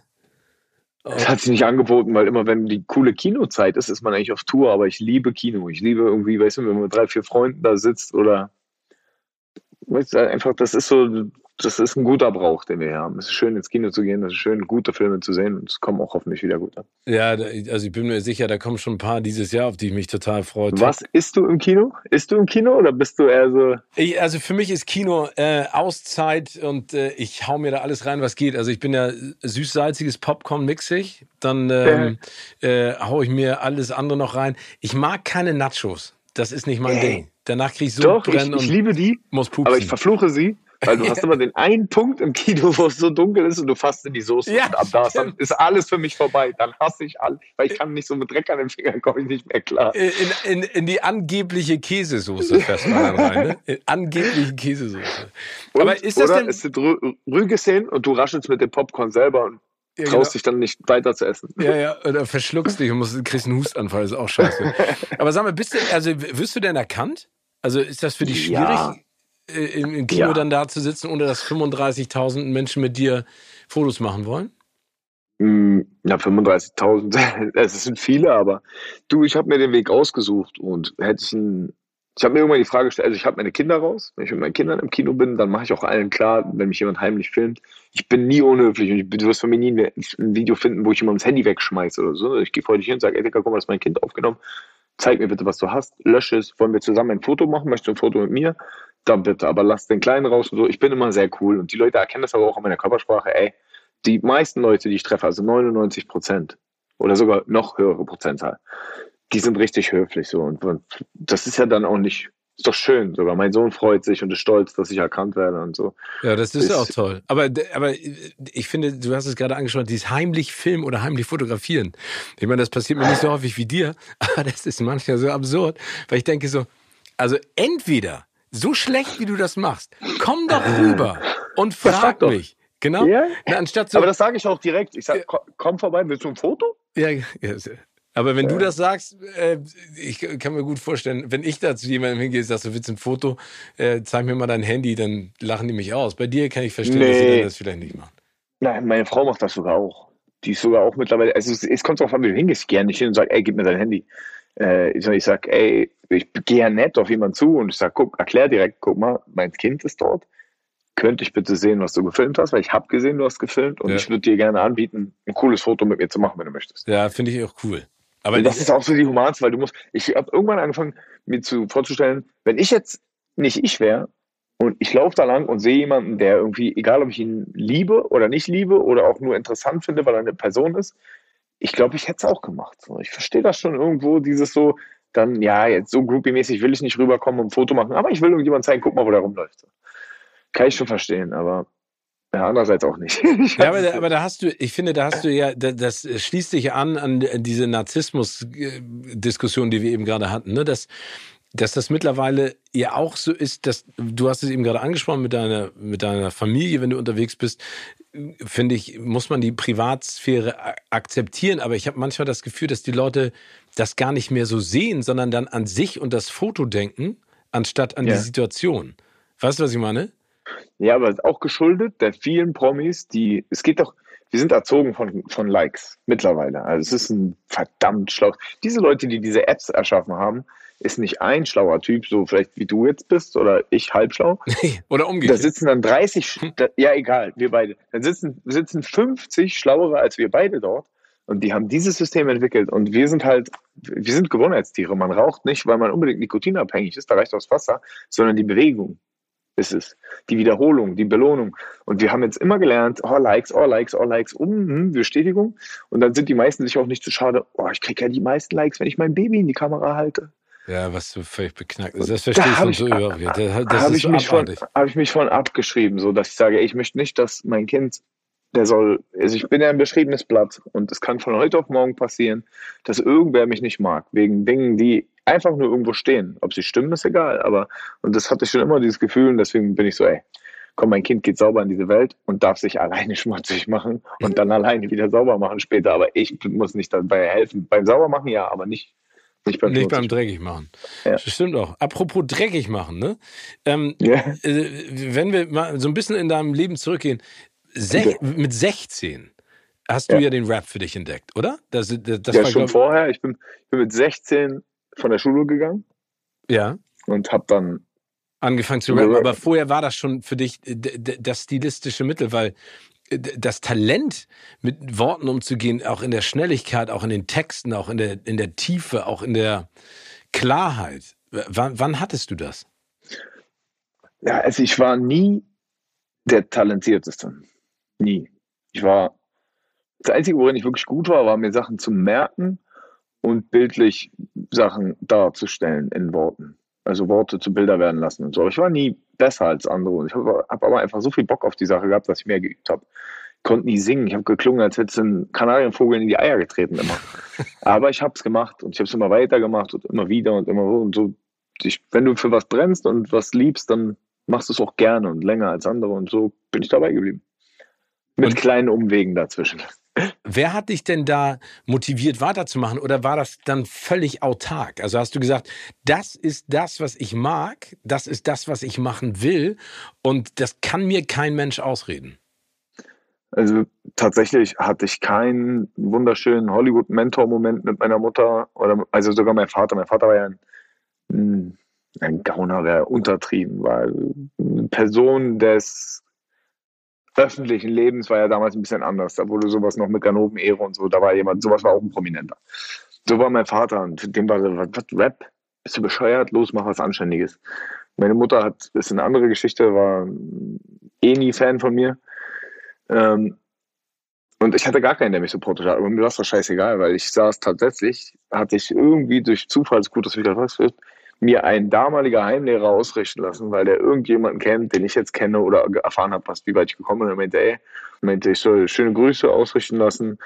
Es hat sich nicht angeboten, weil immer, wenn die coole Kinozeit ist, ist man eigentlich auf Tour, aber ich liebe Kino. Ich liebe irgendwie, weißt du, wenn man mit drei, vier Freunden da sitzt oder weißt du, einfach, das ist so, das ist ein guter Brauch, den wir hier haben. Es ist schön, ins Kino zu gehen, es ist schön, gute Filme zu sehen und es kommen auch hoffentlich wieder gut an. Ja, also ich bin mir sicher, da kommen schon ein paar dieses Jahr, auf die ich mich total freue. Was isst du im Kino? Isst du im Kino oder bist du eher so? Ich, also für mich ist Kino äh, Auszeit und äh, ich hau mir da alles rein, was geht. Also ich bin ja süß-salziges Popcorn mixig, dann ähm, äh, hau ich mir alles andere noch rein. Ich mag keine Nachos. Das ist nicht mein äh. Ding. Danach kriege ich so Doch, brennen ich, ich liebe die, muss pupsen. aber ich verfluche sie. Weil du hast immer den einen Punkt im Kino, wo es so dunkel ist und du fasst in die Soße. Ja, und ab da dann ist alles für mich vorbei. Dann hasse ich alles, weil ich kann nicht so mit Dreck an den Fingern, komme ich nicht mehr klar. In, in, in die angebliche Käsesoße fährst du dann rein, ne? In angebliche Käsesoße. Und, Aber ist das oder denn... es sind Rügeszenen und du raschelst mit dem Popcorn selber und ja, traust genau. dich dann nicht weiter zu essen. Ja, ja, oder verschluckst dich und musst, kriegst einen Hustanfall, ist auch scheiße. Aber sag mal, bist du, also wirst du denn erkannt? Also ist das für dich schwierig, ja. Äh, im, im, Kino ja. dann da zu sitzen, ohne dass 35.000 Menschen mit dir Fotos machen wollen? Mm, ja, 35.000, es sind viele, aber du, ich habe mir den Weg ausgesucht und hätte ich einen, ich habe mir irgendwann die Frage gestellt, also ich habe meine Kinder raus, wenn ich mit meinen Kindern im Kino bin, dann mache ich auch allen klar, wenn mich jemand heimlich filmt, ich bin nie unhöflich und du wirst von mir nie ein Video finden, wo ich jemand das Handy wegschmeiße oder so. Ich gehe vor dich hin und sage, ey Digga, guck mal, das ist mein Kind aufgenommen, zeig mir bitte, was du hast, lösche es, wollen wir zusammen ein Foto machen, möchtest du ein Foto mit mir? Dann bitte, aber lass den Kleinen raus und so. Ich bin immer sehr cool und die Leute erkennen das aber auch an meiner Körpersprache, ey, die meisten Leute, die ich treffe, also 99 Prozent oder sogar noch höhere Prozentzahl, die sind richtig höflich so und das ist ja dann auch nicht ist doch schön sogar. Mein Sohn freut sich und ist stolz, dass ich erkannt werde und so. Ja, das ist, ist auch toll. Aber, aber ich finde, du hast es gerade angeschaut, dieses heimlich filmen oder heimlich fotografieren. Ich meine, das passiert mir nicht so häufig wie dir, aber das ist manchmal so absurd, weil ich denke so, also entweder so schlecht, wie du das machst, komm doch rüber und frag mich. Genau. Ja? Na, anstatt so, aber das sage ich auch direkt. Ich sage, komm vorbei, willst du ein Foto? Ja, ja Aber wenn ja. du das sagst, äh, ich kann mir gut vorstellen, wenn ich da zu jemandem hingehe, sagst du, willst ein Foto, äh, zeig mir mal dein Handy, dann lachen die mich aus. Bei dir kann ich verstehen, nee. dass sie das vielleicht nicht machen. Nein, meine Frau macht das sogar auch. Die ist sogar auch mittlerweile, also es, es kommt darauf an, wie du hingehst, gerne nicht hin und sagst, ey, gib mir dein Handy. Äh, ich, ich sag, ey, ich gehe ja nett auf jemanden zu und ich sag, guck, erklär direkt, guck mal, mein Kind ist dort könnte ich bitte sehen, was du gefilmt hast, weil ich habe gesehen, du hast gefilmt und ja. ich würde dir gerne anbieten, ein cooles Foto mit mir zu machen, wenn du möchtest. Ja, finde ich auch cool. Aber das ist auch so die Humanste, weil du musst, ich habe irgendwann angefangen, mir zu vorzustellen, wenn ich jetzt nicht ich wäre und ich laufe da lang und sehe jemanden, der irgendwie, egal ob ich ihn liebe oder nicht liebe oder auch nur interessant finde, weil er eine Person ist, ich glaube, ich hätte es auch gemacht. Ich verstehe das schon irgendwo, dieses so, dann, ja, jetzt so groupie-mäßig will ich nicht rüberkommen und ein Foto machen, aber ich will irgendjemand zeigen, guck mal, wo der rumläuft. Kann ich schon verstehen, aber ja, andererseits auch nicht. ja, aber, aber da hast du, ich finde, da hast du ja, das schließt sich an an diese Narzissmus-Diskussion, die wir eben gerade hatten, ne? dass, dass das mittlerweile ja auch so ist, dass du hast es eben gerade angesprochen mit deiner, mit deiner Familie, wenn du unterwegs bist, finde ich, muss man die Privatsphäre akzeptieren. Aber ich habe manchmal das Gefühl, dass die Leute das gar nicht mehr so sehen, sondern dann an sich und das Foto denken, anstatt an ja. die Situation. Weißt du, was ich meine? Ja, aber auch geschuldet der vielen Promis, die, es geht doch, wir sind erzogen von, von Likes mittlerweile. Also es ist ein verdammt schlau. Diese Leute, die diese Apps erschaffen haben, ist nicht ein schlauer Typ, so vielleicht wie du jetzt bist oder ich halb schlau. oder umgekehrt. Da sitzen dann 30, da, ja egal, wir beide. Da sitzen, sitzen 50 schlauere als wir beide dort. Und die haben dieses System entwickelt. Und wir sind halt, wir sind Gewohnheitstiere. Man raucht nicht, weil man unbedingt nikotinabhängig ist, da reicht das Wasser, sondern die Bewegung ist es. Die Wiederholung, die Belohnung. Und wir haben jetzt immer gelernt, oh Likes, oh Likes, oh Likes, um hm, Bestätigung. Und dann sind die meisten sich auch nicht zu schade, oh, ich kriege ja die meisten Likes, wenn ich mein Baby in die Kamera halte. Ja, was so völlig beknackt ist. Das verstehe da ich so überhaupt Das, das habe ich, mich von, hab ich mich von abgeschrieben, so dass ich sage, ey, ich möchte nicht, dass mein Kind der soll, also ich bin ja ein beschriebenes Blatt und es kann von heute auf morgen passieren, dass irgendwer mich nicht mag, wegen Dingen, die einfach nur irgendwo stehen. Ob sie stimmen, ist egal. Aber, und das hatte ich schon immer dieses Gefühl und deswegen bin ich so, ey, komm, mein Kind geht sauber in diese Welt und darf sich alleine schmutzig machen und dann alleine wieder sauber machen später. Aber ich muss nicht dabei helfen. Beim Saubermachen ja, aber nicht, nicht beim, nicht beim dreckig machen. Ja. Das stimmt auch. Apropos dreckig machen, ne? Ähm, ja. äh, wenn wir mal so ein bisschen in deinem Leben zurückgehen, Sech, mit 16 hast du ja. ja. den Rap für dich entdeckt, oder? Das, das, das ja, war, schon vorher. Ich bin, ich bin mit 16 von der Schule gegangen. Ja. Und habe dann angefangen zu rappen. Aber vorher war das schon für dich das stilistische Mittel, weil das Talent, mit Worten umzugehen, auch in der Schnelligkeit, auch in den Texten, auch in der, in der Tiefe, auch in der Klarheit. Wann, wann hattest du das? Ja, also ich war nie der Talentierteste. Nie. Ich war, das Einzige, worin ich wirklich gut war, war mir Sachen zu merken und bildlich Sachen darzustellen in Worten. Also Worte zu Bilder werden lassen und so. Ich war nie besser als andere. Ich habe hab aber einfach so viel Bock auf die Sache gehabt, dass ich mehr geübt habe. Konnte nie singen. Ich habe geklungen, als hätte es ein Kanarienvogel in die Eier getreten immer. aber ich habe es gemacht und ich habe es immer weiter gemacht und immer wieder und immer so. Und so. Ich, wenn du für was brennst und was liebst, dann machst du es auch gerne und länger als andere. Und so bin ich dabei geblieben. Mit und kleinen Umwegen dazwischen. Wer hat dich denn da motiviert weiterzumachen oder war das dann völlig autark? Also hast du gesagt, das ist das, was ich mag, das ist das, was ich machen will und das kann mir kein Mensch ausreden? Also tatsächlich hatte ich keinen wunderschönen Hollywood-Mentor-Moment mit meiner Mutter oder also sogar mein Vater. Mein Vater war ja ein, ein Gauner, wäre untertrieben, weil eine Person des öffentlichen Lebens war ja damals ein bisschen anders. Da wurde sowas noch mit Ganoven-Ehre und so, da war jemand, sowas war auch ein Prominenter. So war mein Vater und dem war so, was, Rap? Bist du bescheuert? Los, mach was Anständiges. Meine Mutter hat, ist eine andere Geschichte, war eh nie Fan von mir. Ähm, und ich hatte gar keinen, der mich supportet hat. Aber mir war es doch scheißegal, weil ich saß tatsächlich, hatte ich irgendwie durch Zufall, gut, dass wieder was mir ein damaliger Heimlehrer ausrichten lassen, weil der irgendjemanden kennt, den ich jetzt kenne oder erfahren habe, wie weit ich gekommen bin. Er meinte, ey, meinte, ich soll schöne Grüße ausrichten lassen.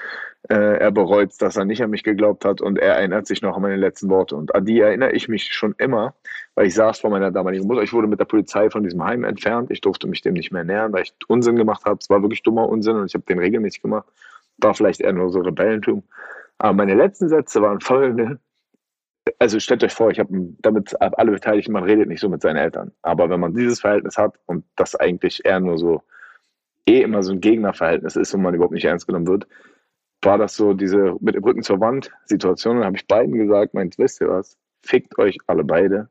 Äh, er bereut, dass er nicht an mich geglaubt hat und er erinnert sich noch an meine letzten Worte. Und an die erinnere ich mich schon immer, weil ich saß vor meiner damaligen Mutter. Ich wurde mit der Polizei von diesem Heim entfernt. Ich durfte mich dem nicht mehr nähern, weil ich Unsinn gemacht habe. Es war wirklich dummer Unsinn und ich habe den regelmäßig gemacht. War vielleicht eher nur so Rebellentum. Aber meine letzten Sätze waren folgende. Also stellt euch vor, ich habe damit alle Beteiligten, man redet nicht so mit seinen Eltern. Aber wenn man dieses Verhältnis hat und das eigentlich eher nur so eh immer so ein Gegnerverhältnis ist und man überhaupt nicht ernst genommen wird, war das so diese mit dem Rücken zur Wand Situation. Dann habe ich beiden gesagt, meint, wisst ihr was? Fickt euch alle beide.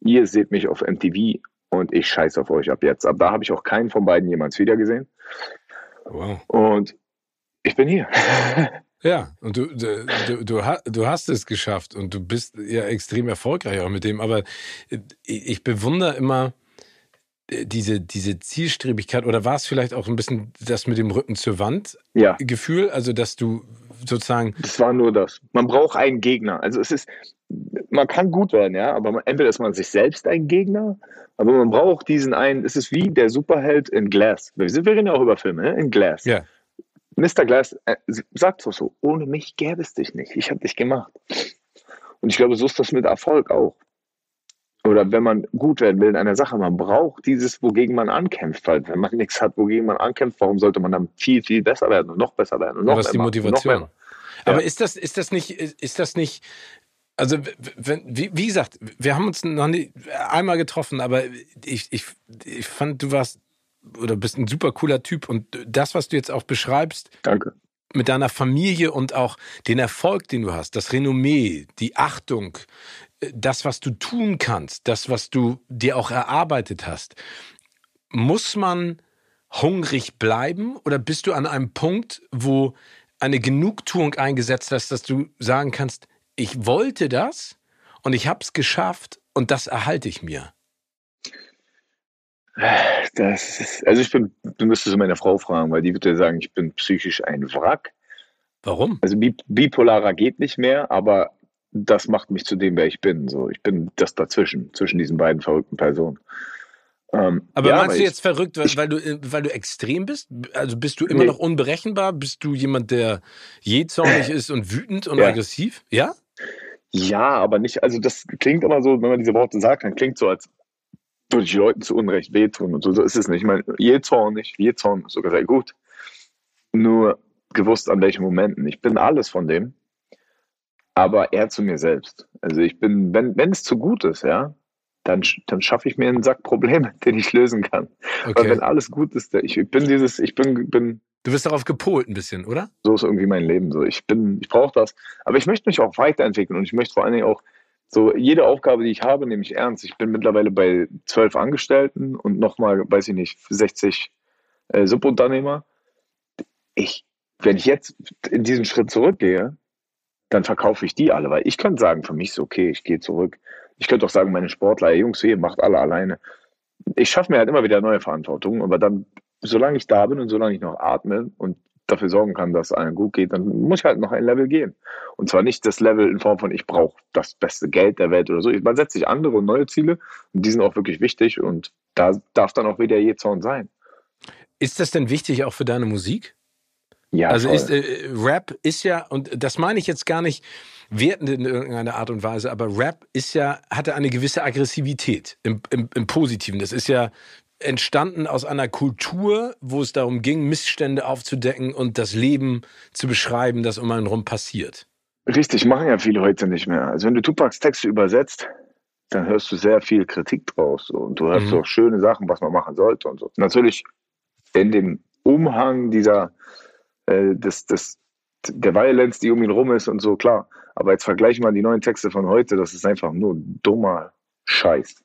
Ihr seht mich auf MTV und ich scheiße auf euch ab jetzt. Ab da habe ich auch keinen von beiden jemals wiedergesehen. Wow. Und ich bin hier. Ja, und du, du, du, du, hast es geschafft und du bist ja extrem erfolgreich auch mit dem. Aber ich bewundere immer äh, diese, diese Zielstrebigkeit oder war es vielleicht auch ein bisschen das mit dem Rücken zur Wand ja. Gefühl? Also, dass du sozusagen. Das war nur das. Man braucht einen Gegner. Also, es ist, man kann gut werden, ja, aber entweder ist man sich selbst ein Gegner, aber man braucht diesen einen. Es ist wie der Superheld in Glass. Wir, sind, wir reden ja auch über Filme, ne? in Glass. Ja. Mr. Glass äh, sagt so, so, ohne mich gäbe es dich nicht. Ich habe dich gemacht. Und ich glaube, so ist das mit Erfolg auch. Oder wenn man gut werden will in einer Sache, man braucht dieses, wogegen man ankämpft. Weil wenn man nichts hat, wogegen man ankämpft, warum sollte man dann viel, viel besser werden und noch besser werden und noch Was ist die Motivation? Aber ist das, ist das nicht, ist das nicht, also wenn, wie, wie gesagt, wir haben uns noch nie einmal getroffen, aber ich, ich, ich fand, du warst oder bist ein super cooler Typ und das, was du jetzt auch beschreibst, Danke. mit deiner Familie und auch den Erfolg, den du hast, das Renommee, die Achtung, das, was du tun kannst, das, was du dir auch erarbeitet hast, muss man hungrig bleiben oder bist du an einem Punkt, wo eine Genugtuung eingesetzt hast, dass du sagen kannst, ich wollte das und ich habe es geschafft und das erhalte ich mir? Das ist, also ich bin, du müsstest meine Frau fragen, weil die würde sagen, ich bin psychisch ein Wrack. Warum? Also bipolarer geht nicht mehr, aber das macht mich zu dem, wer ich bin. So, ich bin das dazwischen, zwischen diesen beiden verrückten Personen. Ähm, aber ja, meinst du jetzt verrückt, weil, weil, du, weil du extrem bist? Also bist du immer nee. noch unberechenbar? Bist du jemand, der jähzornig ist und wütend und ja. aggressiv? Ja? Ja, aber nicht, also das klingt immer so, wenn man diese Worte sagt, dann klingt so, als würde ich Leuten zu Unrecht wehtun und so. So ist es nicht. Ich meine, jähzornig, jähzorn ist sogar sehr gut. Nur gewusst, an welchen Momenten. Ich bin alles von dem aber eher zu mir selbst. Also ich bin, wenn, wenn es zu gut ist, ja, dann, dann schaffe ich mir einen Sack Probleme, den ich lösen kann. Okay. Aber wenn alles gut ist, ich bin dieses, ich bin, bin. Du bist darauf gepolt ein bisschen, oder? So ist irgendwie mein Leben. So, ich bin, ich brauche das. Aber ich möchte mich auch weiterentwickeln und ich möchte vor allen Dingen auch so jede Aufgabe, die ich habe, nehme ich ernst. Ich bin mittlerweile bei zwölf Angestellten und nochmal, weiß ich nicht, 60 äh, Subunternehmer. Ich, wenn ich jetzt in diesen Schritt zurückgehe, dann verkaufe ich die alle, weil ich könnte sagen, für mich ist okay, ich gehe zurück. Ich könnte auch sagen, meine Sportler, Jungs, ihr macht alle alleine. Ich schaffe mir halt immer wieder neue Verantwortung, aber dann, solange ich da bin und solange ich noch atme und dafür sorgen kann, dass es allen gut geht, dann muss ich halt noch ein Level gehen. Und zwar nicht das Level in Form von, ich brauche das beste Geld der Welt oder so. Man setzt sich andere und neue Ziele und die sind auch wirklich wichtig und da darf dann auch wieder je Zorn sein. Ist das denn wichtig auch für deine Musik? Ja, also ist, äh, Rap ist ja, und das meine ich jetzt gar nicht wertend in irgendeiner Art und Weise, aber Rap ist ja, hatte eine gewisse Aggressivität im, im, im Positiven. Das ist ja entstanden aus einer Kultur, wo es darum ging, Missstände aufzudecken und das Leben zu beschreiben, das um einen rum passiert. Richtig, machen ja viele heute nicht mehr. Also wenn du Tupacs Texte übersetzt, dann hörst du sehr viel Kritik draus und du hörst mhm. auch schöne Sachen, was man machen sollte und so. Natürlich in dem Umhang dieser äh, des, des, der Violence, die um ihn rum ist und so, klar. Aber jetzt vergleichen wir die neuen Texte von heute, das ist einfach nur dummer Scheiß.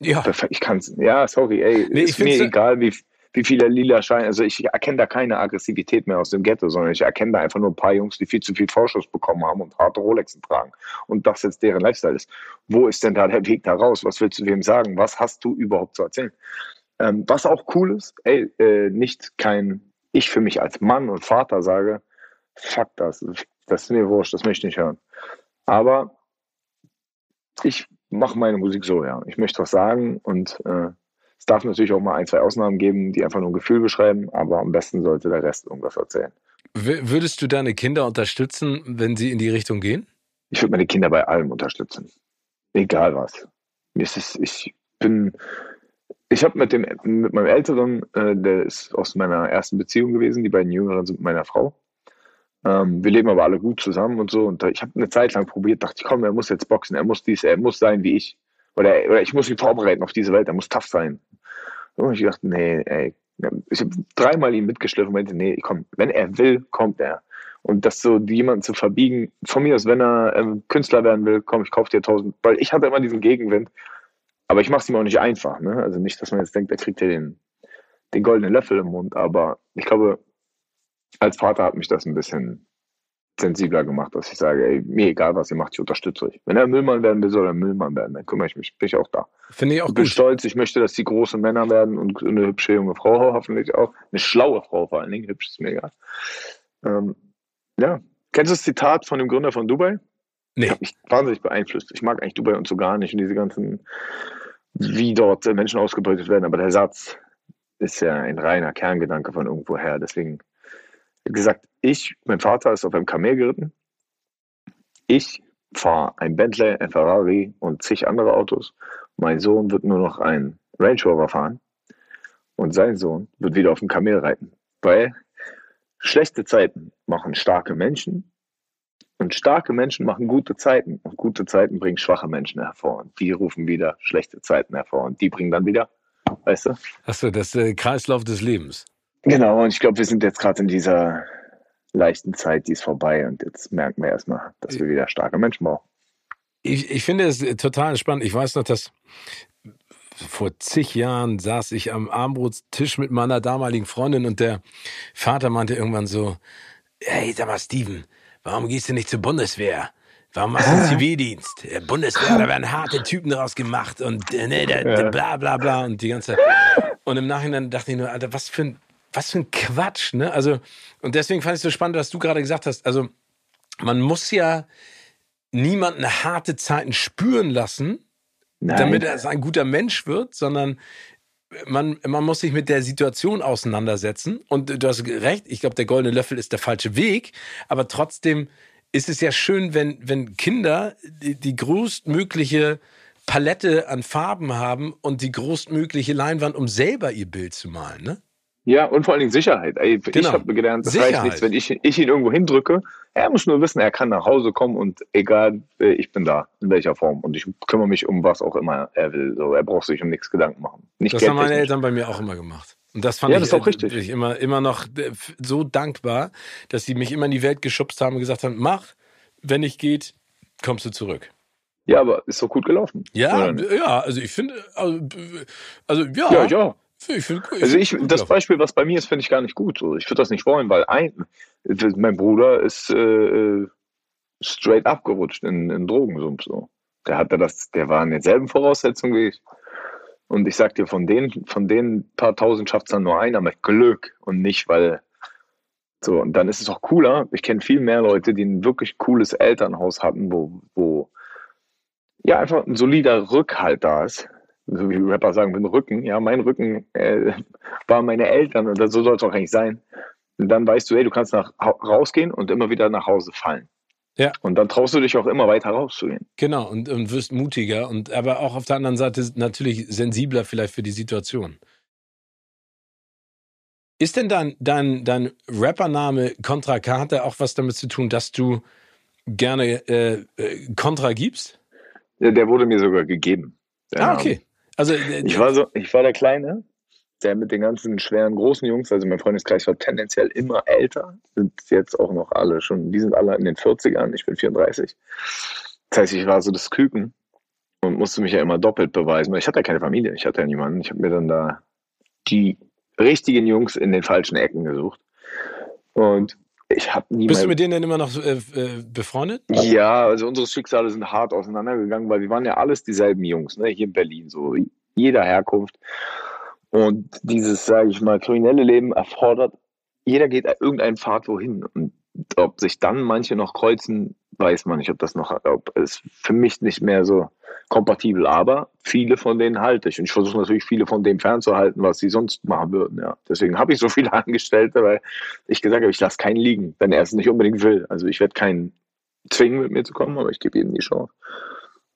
Ja. Ich kann's, ja, sorry, ey, nee, ist mir egal, wie, wie viele lila Scheine, also ich erkenne da keine Aggressivität mehr aus dem Ghetto, sondern ich erkenne da einfach nur ein paar Jungs, die viel zu viel Vorschuss bekommen haben und harte Rolexen tragen und das jetzt deren Lifestyle ist. Wo ist denn da der Weg da raus? Was willst du wem sagen? Was hast du überhaupt zu erzählen? Ähm, was auch cool ist, ey, äh, nicht kein ich für mich als Mann und Vater sage, fuck das, das ist mir wurscht, das möchte ich nicht hören. Aber ich mache meine Musik so, ja. Ich möchte was sagen und äh, es darf natürlich auch mal ein, zwei Ausnahmen geben, die einfach nur ein Gefühl beschreiben, aber am besten sollte der Rest irgendwas erzählen. Würdest du deine Kinder unterstützen, wenn sie in die Richtung gehen? Ich würde meine Kinder bei allem unterstützen. Egal was. Mir ist es, ich bin, ich habe mit dem mit meinem Älteren, äh, der ist aus meiner ersten Beziehung gewesen, die beiden Jüngeren sind mit meiner Frau. Ähm, wir leben aber alle gut zusammen und so. Und ich habe eine Zeit lang probiert, dachte ich, komm, er muss jetzt boxen, er muss dies, er muss sein wie ich. Oder, oder ich muss ihn vorbereiten auf diese Welt, er muss tough sein. Und ich dachte, nee, ey. Ich habe dreimal ihn mitgeschliffen und meinte, nee, komm, wenn er will, kommt er. Und das so jemanden zu verbiegen, von mir aus, wenn er ähm, Künstler werden will, komm, ich kaufe dir tausend, weil ich hatte immer diesen Gegenwind. Aber ich mache es ihm auch nicht einfach. Ne? Also nicht, dass man jetzt denkt, er kriegt ja den, den goldenen Löffel im Mund. Aber ich glaube, als Vater hat mich das ein bisschen sensibler gemacht, dass ich sage, ey, mir egal, was ihr macht, ich unterstütze euch. Wenn er Müllmann werden will, soll er Müllmann werden, dann kümmere ich mich, bin ich auch da. Finde ich auch ich bin gut. stolz, ich möchte, dass die große Männer werden und eine hübsche junge Frau hoffentlich auch. Eine schlaue Frau vor allen Dingen, hübsch ist mir egal. Ähm, ja. Kennst du das Zitat von dem Gründer von Dubai? Nee. Hat mich wahnsinnig beeinflusst. Ich mag eigentlich Dubai und so gar nicht und diese ganzen, wie dort Menschen ausgebeutet werden, aber der Satz ist ja ein reiner Kerngedanke von irgendwoher. Deswegen gesagt, ich, mein Vater ist auf einem Kamel geritten. Ich fahre ein Bentley, ein Ferrari und zig andere Autos. Mein Sohn wird nur noch ein Range Rover fahren. Und sein Sohn wird wieder auf dem Kamel reiten. Weil schlechte Zeiten machen starke Menschen. Und starke Menschen machen gute Zeiten. Und gute Zeiten bringen schwache Menschen hervor. Und die rufen wieder schlechte Zeiten hervor. Und die bringen dann wieder, weißt du? Achso, das der Kreislauf des Lebens. Genau, und ich glaube, wir sind jetzt gerade in dieser leichten Zeit, die ist vorbei und jetzt merken wir erstmal, dass wir wieder starke Menschen brauchen. Ich, ich finde es total spannend. Ich weiß noch, dass vor zig Jahren saß ich am Armbrotstisch mit meiner damaligen Freundin und der Vater meinte irgendwann so, hey, sag mal, Steven, warum gehst du nicht zur Bundeswehr? Warum machst du Zivildienst? Der Bundeswehr, da werden harte Typen draus gemacht und äh, ne, der, der bla bla bla und die ganze. Und im Nachhinein dachte ich nur, Alter, was für ein, was für ein Quatsch, ne? Also, und deswegen fand ich es so spannend, was du gerade gesagt hast. Also, man muss ja niemanden harte Zeiten spüren lassen, Nein. damit er ein guter Mensch wird, sondern man, man muss sich mit der Situation auseinandersetzen. Und du hast recht, ich glaube, der goldene Löffel ist der falsche Weg, aber trotzdem ist es ja schön, wenn, wenn Kinder die, die größtmögliche Palette an Farben haben und die größtmögliche Leinwand, um selber ihr Bild zu malen, ne? Ja, und vor allen Dingen Sicherheit. Ey, Ich Genau. habe gelernt, das Sicherheit. reicht nichts, wenn ich, ich ihn irgendwo hindrücke. Er muss nur wissen, er kann nach Hause kommen und egal, äh, ich bin da, in welcher Form. Und ich kümmere mich um was auch immer er will. So, er braucht sich um nichts Gedanken machen. Nicht Das haben meine. Eltern bei mir auch immer gemacht. Und das fand Ja, ich, das ist auch äh, richtig. wirklich immer, immer noch äh, so dankbar, dass sie mich immer in die Welt geschubst haben und gesagt haben, mach, wenn nicht geht, kommst du zurück. Ja, aber ist doch gut gelaufen. Ja, ja, also ich finde, also, also ja, Ja, ja. Ich finde, ich Also find ich, gut das gelaufen. Beispiel, was bei mir ist, finde ich gar nicht gut. So. Ich würde das nicht wollen, weil ein, mein Bruder ist äh, äh, straight abgerutscht in, in Drogensumpf. So. Der hatte das, der war in denselben Voraussetzungen wie ich. Und ich sag dir, von den, von den paar tausend schafft es dann nur einer mit Glück und nicht, weil so, und dann ist es auch cooler. Ich kenne viel mehr Leute, die ein wirklich cooles Elternhaus hatten, wo, wo ja einfach ein solider Rückhalt da ist. So wie Rapper sagen, mit dem Rücken. Ja, mein Rücken äh, waren meine Eltern und das, so soll es auch eigentlich sein. Und dann weißt du, ey, du kannst nach, rausgehen und immer wieder nach Hause fallen. Ja. Und dann traust du dich auch immer weiter rauszugehen. Genau, und, und wirst mutiger und aber auch auf der anderen Seite natürlich sensibler vielleicht für die Situation. Ist denn dein, dein, dein Rappername Contra K, hat der auch was damit zu tun, dass du gerne äh, äh, Contra gibst? Der, der wurde mir sogar gegeben. der Ah, okay. Also äh, Ich war so, ich war der Kleine, der mit den ganzen schweren großen Jungs, also mein Freundeskreis war tendenziell immer älter, sind jetzt auch noch alle schon, die sind alle in den 40ern, ich bin 34. Das heißt, ich war so das Küken und musste mich ja immer doppelt beweisen, weil ich hatte ja keine Familie, ich hatte ja niemanden. Ich habe mir dann da die richtigen Jungs in den falschen Ecken gesucht. Und ich habe nie bist du mit denen denn immer noch äh, äh, befreundet? ja, also unsere Schicksale sind hart auseinandergegangen, weil wir waren ja alles dieselben Jungs, ne? hier in Berlin, so jeder Herkunft. Und dieses, sage ich mal, kriminelle Leben erfordert, jeder geht irgendeinen Pfad wohin. Und ob sich dann manche noch kreuzen, weiß man nicht, ob das noch, ob es für mich nicht mehr so kompatibel. Aber viele von denen halte ich. Und ich versuche natürlich viele von dem fernzuhalten, was sie sonst machen würden. Ja. Deswegen habe ich so viele Angestellte, weil ich gesagt habe, ich lasse keinen liegen, wenn er es nicht unbedingt will. Also ich werde keinen zwingen, mit mir zu kommen, aber ich gebe ihnen die Chance.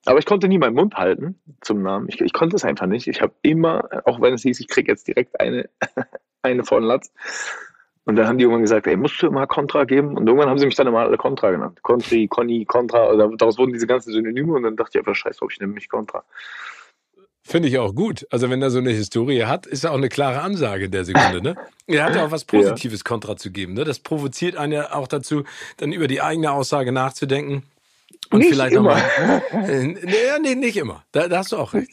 Aber ich konnte nie meinen Mund halten zum Namen. Ich, ich konnte es einfach nicht. Ich habe immer, auch wenn es hieß, ich kriege jetzt direkt eine, eine von Latz, Und dann haben die irgendwann gesagt, ey, musst du immer Contra geben? Und irgendwann haben sie mich dann immer alle Contra genannt. Contri, Conny, Contra. Also daraus wurden diese ganzen Synonyme und dann dachte ich einfach, scheiß drauf, ich nehme mich Contra. Finde ich auch gut. Also wenn er so eine Historie hat, ist ja auch eine klare Ansage in der Sekunde. Ne? Er hat ja auch was Positives Kontra zu geben. Ne? Das provoziert einen ja auch dazu, dann über die eigene Aussage nachzudenken. Und Nicht vielleicht immer. nochmal. Äh, nee, nee, nicht immer. Da, da hast du auch recht.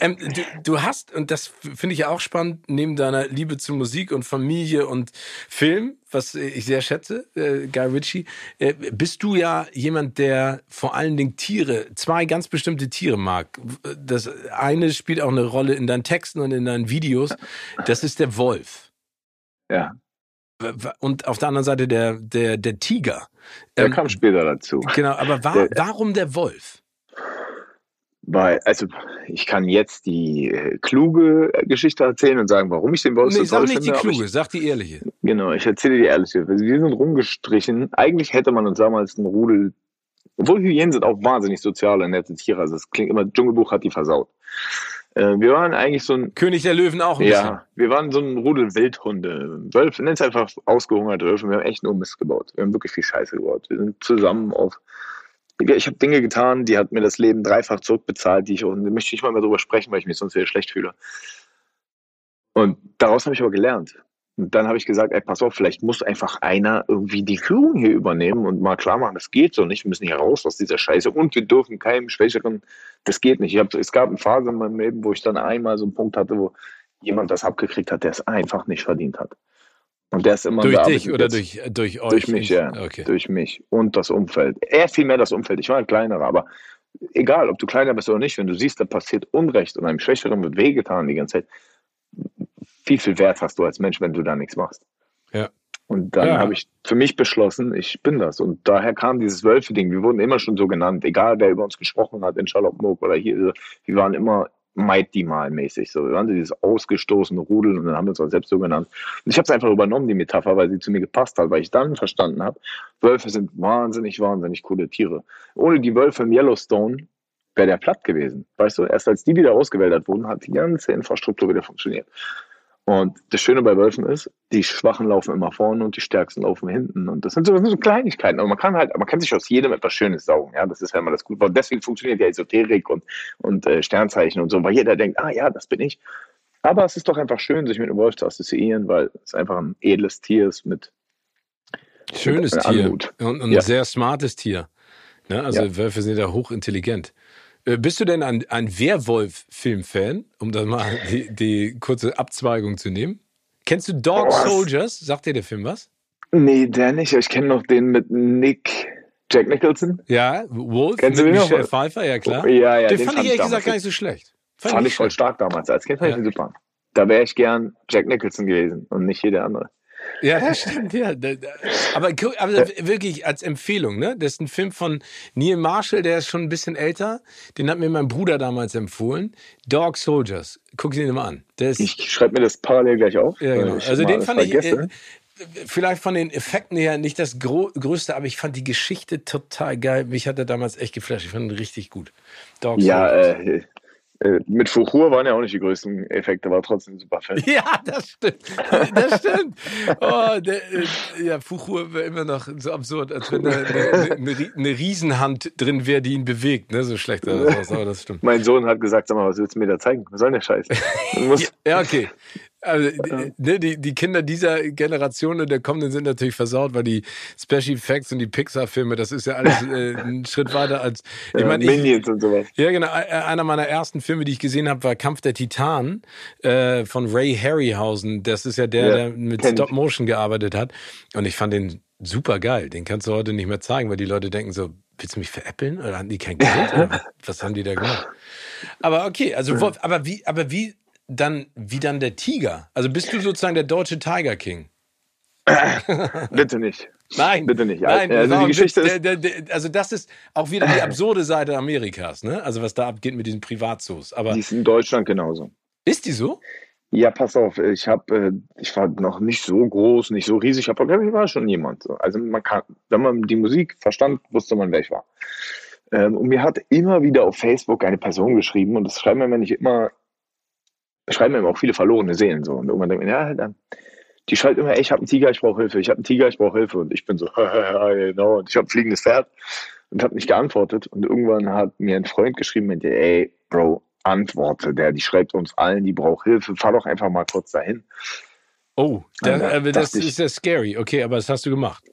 Ähm, du, du hast, und das finde ich ja auch spannend, neben deiner Liebe zu Musik und Familie und Film, was ich sehr schätze, äh, Guy Ritchie, äh, bist du ja jemand, der vor allen Dingen Tiere, zwei ganz bestimmte Tiere mag. Das eine spielt auch eine Rolle in deinen Texten und in deinen Videos. Das ist der Wolf. Ja, Und auf der anderen Seite der, der, der Tiger. der Ähm, kam später dazu. Genau, aber wa Der- warum der Wolf? Weil, also, ich kann jetzt die äh, kluge Geschichte erzählen und sagen, warum ich den Wolf Nee, so sag toll nicht die finde. aber kluge, sag die ehrliche. Ich, genau, ich erzähle die ehrliche. Wir sind rumgestrichen. Eigentlich hätte man uns damals ein Rudel, obwohl Hyänen sind auch wahnsinnig soziale, nette Tiere. Also, es klingt immer, Dschungelbuch hat die versaut. Äh, wir waren eigentlich so ein, König der Löwen auch ein bisschen. ja, wir waren so ein Rudel Wildhunde. Wölfe, nenn es einfach ausgehungerte Wölfe. Wir haben echt nur Mist gebaut. Wir haben wirklich viel Scheiße gebaut. Wir sind zusammen auf. Ich habe Dinge getan, die hat mir das Leben dreifach zurückbezahlt, die ich und da möchte ich nicht mal mehr drüber sprechen, weil ich mich sonst wieder schlecht fühle. Und daraus habe ich aber gelernt. Und dann habe ich gesagt, ey, pass auf, vielleicht muss einfach einer irgendwie die Führung hier übernehmen und mal klar machen, das geht so nicht. Wir müssen hier raus aus dieser Scheiße und wir dürfen keinem Schwächeren, das geht nicht. Ich hab, es gab eine Phase in meinem Leben, wo ich dann einmal so einen Punkt hatte, wo jemand das abgekriegt hat, der es einfach nicht verdient hat. Und der ist immer Durch dich oder jetzt. durch, äh, durch euch? Durch mich, ja. Okay. Durch mich und das Umfeld. Er viel mehr das Umfeld. Ich war ein kleinerer, aber egal, ob du kleiner bist oder nicht, wenn du siehst, da passiert Unrecht und einem Schwächeren wird wehgetan die ganze Zeit, wie viel Wert hast du als Mensch, wenn du da nichts machst? Ja. Und dann Ja. habe ich für mich beschlossen, ich bin das. Und daher kam dieses Wölfe-Ding. Wir wurden immer schon so genannt, egal wer über uns gesprochen hat in Charlottenburg oder hier. Wir waren immer Mighty Mal mäßig. So. Wir waren so dieses ausgestoßene Rudel und dann haben wir uns auch selbst so genannt. Und ich habe es einfach übernommen, die Metapher, weil sie zu mir gepasst hat, weil ich dann verstanden habe, Wölfe sind wahnsinnig, wahnsinnig coole Tiere. Ohne die Wölfe im Yellowstone wäre der platt gewesen. Weißt du, erst als die wieder ausgewäldert wurden, hat die ganze Infrastruktur wieder funktioniert. Und das Schöne bei Wölfen ist, die Schwachen laufen immer vorne und die Stärksten laufen hinten. Und das sind so, so Kleinigkeiten. Aber man kann halt, man kann sich aus jedem etwas Schönes saugen. Ja, das ist ja immer das Gute. Und deswegen funktioniert ja Esoterik und, und äh, Sternzeichen und so, weil jeder denkt, ah ja, das bin ich. Aber es ist doch einfach schön, sich mit einem Wolf zu assoziieren, weil es einfach ein edles Tier ist mit Schönes Mit Tier Anmut. und ein Ja. sehr smartes Tier. Ne? Also Ja. Wölfe sind ja hochintelligent. Äh, Bist du denn ein, ein Werwolf-Film-Fan, um da mal die, die kurze Abzweigung zu nehmen? Kennst du Dog Boah. Soldiers? Sagt dir der Film was? Nee, der nicht. Ich kenne noch den mit Nick Jack Nicholson. Ja, Wolf Kennst du mit den noch? Michelle Pfeiffer, ja klar. Ja, ja, den, fand ich ehrlich gesagt gar nicht so schlecht. Fand, nicht ich voll stark damals. Als Kind fand Ja. ich den super. Da wäre ich gern Jack Nicholson gewesen und nicht jeder andere. Ja, das stimmt, ja. Aber, aber wirklich als Empfehlung, ne? Das ist ein Film von Neil Marshall, der ist schon ein bisschen älter. Den hat mir mein Bruder damals empfohlen. Dog Soldiers. Guck dir den mal an. Ist, Ich schreibe mir das parallel gleich auf. ja, genau. ich Also den fand ich, vergesse. äh, vielleicht von den Effekten her nicht das Gro größte, aber ich fand die Geschichte total geil. Mich hat er damals echt geflasht. Ich fand ihn richtig gut. Dog ja, Soldiers. äh, äh, mit Fuchur waren ja auch nicht die größten Effekte, war trotzdem super Film. Ja, das stimmt. Das stimmt. Oh, der, äh, ja, Fuchur wäre immer noch so absurd, als wenn da eine, eine, eine, Riesenhand drin wäre, die ihn bewegt. Ne? So schlecht sah das aus, aber das stimmt. Mein Sohn hat gesagt, sag mal, was willst du mir da zeigen? Was soll denn der Scheiß? Ja, okay. Also, die, ne, die, die Kinder dieser Generation und der kommenden sind natürlich versaut, weil die Special Effects und die Pixar-Filme, das ist ja alles äh, ein Schritt weiter als. Ich meine, ich, Minions und sowas. Ja, genau. Äh, Einer meiner ersten Filme, die ich gesehen habe, war Kampf der Titanen äh, von Ray Harryhausen. Das ist ja der, Ja, der mit ich. Stop Motion gearbeitet hat. Und ich fand den super geil. Den kannst du heute nicht mehr zeigen, weil die Leute denken so, willst du mich veräppeln? Oder haben die kein Geld? Was, haben die da gemacht? Aber okay, also aber wie, aber wie dann, wie dann der Tiger? Also bist du sozusagen der deutsche Tiger King? Bitte nicht. Nein, Bitte nicht. Nein, Also die warum- Geschichte ist- der, der, also das ist auch wieder die absurde Seite Amerikas, ne? Also was da abgeht mit diesen Privatzoos. Aber Die ist in Deutschland genauso. ist die so? Ja, pass auf, ich habe, äh, ich war noch nicht so groß, nicht so riesig, aber glaub ich war schon jemand. So. Also man kann, wenn man die Musik verstand, wusste man, wer ich war. Ähm, und mir hat immer wieder auf Facebook eine Person geschrieben und das schreiben mir nicht immer, schreiben mir immer auch viele verlorene Seelen so. Und irgendwann denkt man, ja, dann, die schreit immer, ey, ich habe einen Tiger, ich brauche Hilfe, ich habe einen Tiger, ich brauche Hilfe. Und ich bin so, genau, und ich habe ein fliegendes Pferd und habe nicht geantwortet. Und irgendwann hat mir ein Freund geschrieben, meinte, ey, Bro, antworte, der, die schreibt uns allen, die braucht Hilfe, fahr doch einfach mal kurz dahin. Oh, da, äh, das ist ja scary. Okay, aber das hast du gemacht.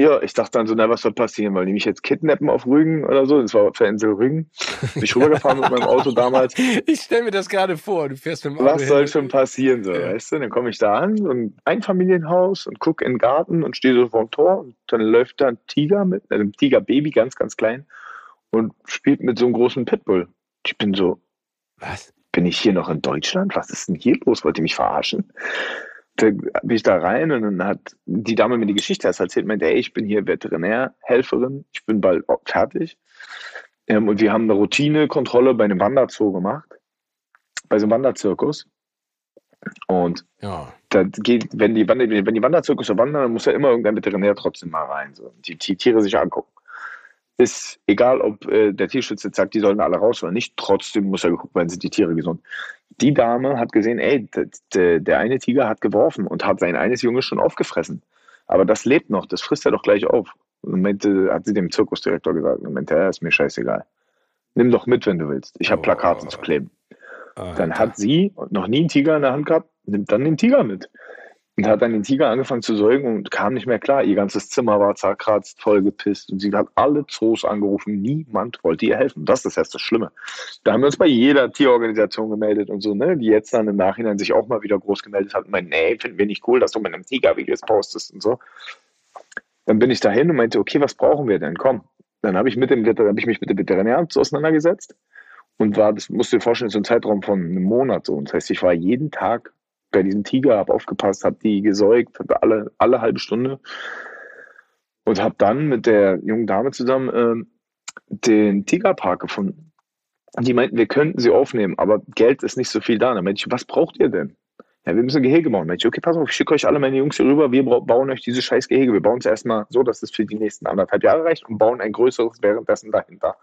Ja, ich dachte dann so, na, was soll passieren? Weil die mich jetzt kidnappen auf Rügen oder so. Das war auf der Insel Rügen. Bin ich rübergefahren mit meinem Auto damals. Ich stelle mir das gerade vor. Du fährst mit dem Auto. Was soll schon passieren, so, ja. weißt du? Dann komme ich da an, so ein Einfamilienhaus und gucke in den Garten und stehe so vor dem Tor. Und dann läuft da ein Tiger mit, also ein Tigerbaby, ganz, ganz klein, und spielt mit so einem großen Pitbull. Ich bin so, was? Bin ich hier noch in Deutschland? Was ist denn hier los? Wollt ihr mich verarschen? Bin ich da rein und dann hat die Dame mir die Geschichte erst erzählt, meinte, ey, ich bin hier Veterinärhelferin, ich bin bald fertig. Ähm, und wir haben eine Routinekontrolle bei einem Wanderzoo gemacht, bei so einem Wanderzirkus. Und ja. da geht, wenn die, Wander, wenn die Wanderzirkusse wandern, dann muss ja immer irgendein Veterinär trotzdem mal rein, so, die, die Tiere sich angucken ist egal, ob äh, der Tierschützer jetzt sagt, die sollen alle raus oder nicht, trotzdem muss er geguckt werden, sind die Tiere gesund. Die Dame hat gesehen, ey, der eine Tiger hat geworfen und hat sein eines Junges schon aufgefressen. Aber das lebt noch, das frisst er doch gleich auf. Und meinte, hat sie dem Zirkusdirektor gesagt, und meinte, ja, ist mir scheißegal. Nimm doch mit, wenn du willst. Ich habe Plakate oh. zu kleben. Alter. Dann hat sie noch nie einen Tiger in der Hand gehabt, nimmt dann den Tiger mit und hat dann den Tiger angefangen zu säugen und kam nicht mehr klar. Ihr ganzes Zimmer war zerkratzt, vollgepisst und sie hat alle Zoos angerufen. Niemand wollte ihr helfen. Das ist erst das Schlimme. Da haben wir uns bei jeder Tierorganisation gemeldet und so, ne, die jetzt dann im Nachhinein sich auch mal wieder groß gemeldet hat und meinen, nee, finden wir nicht cool, dass du mit einem Tiger-Videos postest und so. Dann bin ich dahin und meinte, okay, was brauchen wir denn? Komm. Dann habe ich, hab ich mich mit dem Veterinärarzt auseinandergesetzt und war, das musst du dir vorstellen, so ein Zeitraum von einem Monat so. Das heißt, ich war jeden Tag bei diesem Tiger, habe aufgepasst, habe die gesäugt, habe alle, alle halbe Stunde und habe dann mit der jungen Dame zusammen äh, den Tigerpark gefunden. Und die meinten, wir könnten sie aufnehmen, aber Geld ist nicht so viel da. Dann meinte ich, was braucht ihr denn? Ja, wir müssen Gehege bauen. Meinte ich, okay, pass auf, ich schicke euch alle meine Jungs hier rüber, wir bauen euch diese scheiß Gehege. Wir bauen es erstmal so, dass es für die nächsten anderthalb Jahre reicht und bauen ein größeres währenddessen dahinter.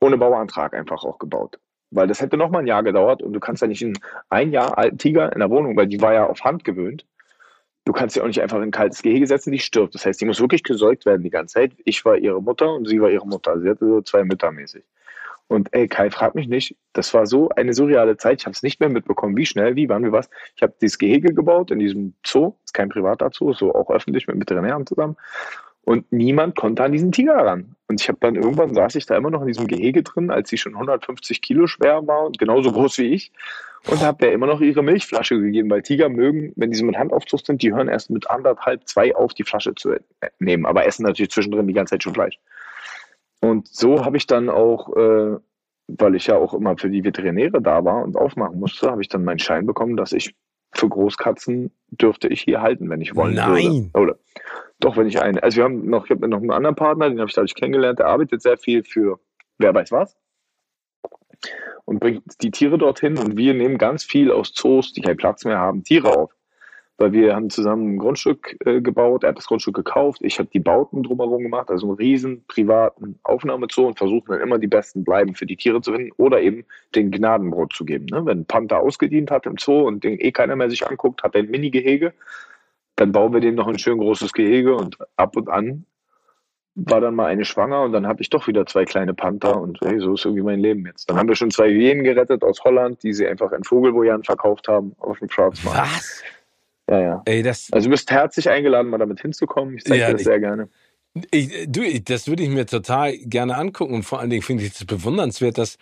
Ohne Bauantrag einfach auch gebaut. Weil das hätte noch mal ein Jahr gedauert und du kannst ja nicht einen ein Jahr alten Tiger in der Wohnung, weil die war ja auf Hand gewöhnt. Du kannst sie auch nicht einfach in ein kaltes Gehege setzen, die stirbt. Das heißt, die muss wirklich gesäugt werden die ganze Zeit. Ich war ihre Mutter und sie war ihre Mutter. Sie hatte so zwei Mütter mäßig. Und ey, Kai, frag mich nicht, das war so eine surreale Zeit. Ich habe es nicht mehr mitbekommen, wie schnell, wie, wann, wie was. Ich habe dieses Gehege gebaut in diesem Zoo, ist kein privater Zoo, so auch öffentlich mit Veterinären zusammen. Und niemand konnte an diesen Tiger ran. Und ich habe dann irgendwann saß ich da immer noch in diesem Gehege drin, als sie schon 150 Kilo schwer war und genauso groß wie ich. Und habe der immer noch ihre Milchflasche gegeben, weil Tiger mögen, wenn so mit Handaufzucht sind, die hören erst mit anderthalb, zwei auf, die Flasche zu nehmen, aber essen natürlich zwischendrin die ganze Zeit schon Fleisch. Und so habe ich dann auch, äh, weil ich ja auch immer für die Veterinäre da war und aufmachen musste, habe ich dann meinen Schein bekommen, dass ich für Großkatzen dürfte ich hier halten, wenn ich wollen Nein. würde. Oder doch, wenn ich eine. Also wir haben noch, ich habe noch einen anderen Partner, den habe ich dadurch kennengelernt, der arbeitet sehr viel für wer weiß was und bringt die Tiere dorthin und wir nehmen ganz viel aus Zoos, die keinen Platz mehr haben, Tiere auf weil wir haben zusammen ein Grundstück äh, gebaut. Er hat das Grundstück gekauft. Ich habe die Bauten drumherum gemacht, also einen riesen privaten Aufnahmezoo und versuchen dann immer die besten bleiben für die Tiere zu finden oder eben den Gnadenbrot zu geben. Ne? Wenn ein Panther ausgedient hat im Zoo und den eh keiner mehr sich anguckt, hat er ein Mini-Gehege, dann bauen wir dem noch ein schön großes Gehege und ab und an war dann mal eine schwanger und dann habe ich doch wieder zwei kleine Panther und hey, so ist irgendwie mein Leben jetzt. Dann haben wir schon zwei Hyänen gerettet aus Holland, die sie einfach in Vogelbojan verkauft haben auf dem Schwarzmarkt. Was? Ja, ja. Ey, das, also du bist herzlich eingeladen, mal damit hinzukommen. Ich zeige ja, dir das sehr gerne. Ich, du, das würde ich mir total gerne angucken und vor allen Dingen finde ich es bewundernswert, dass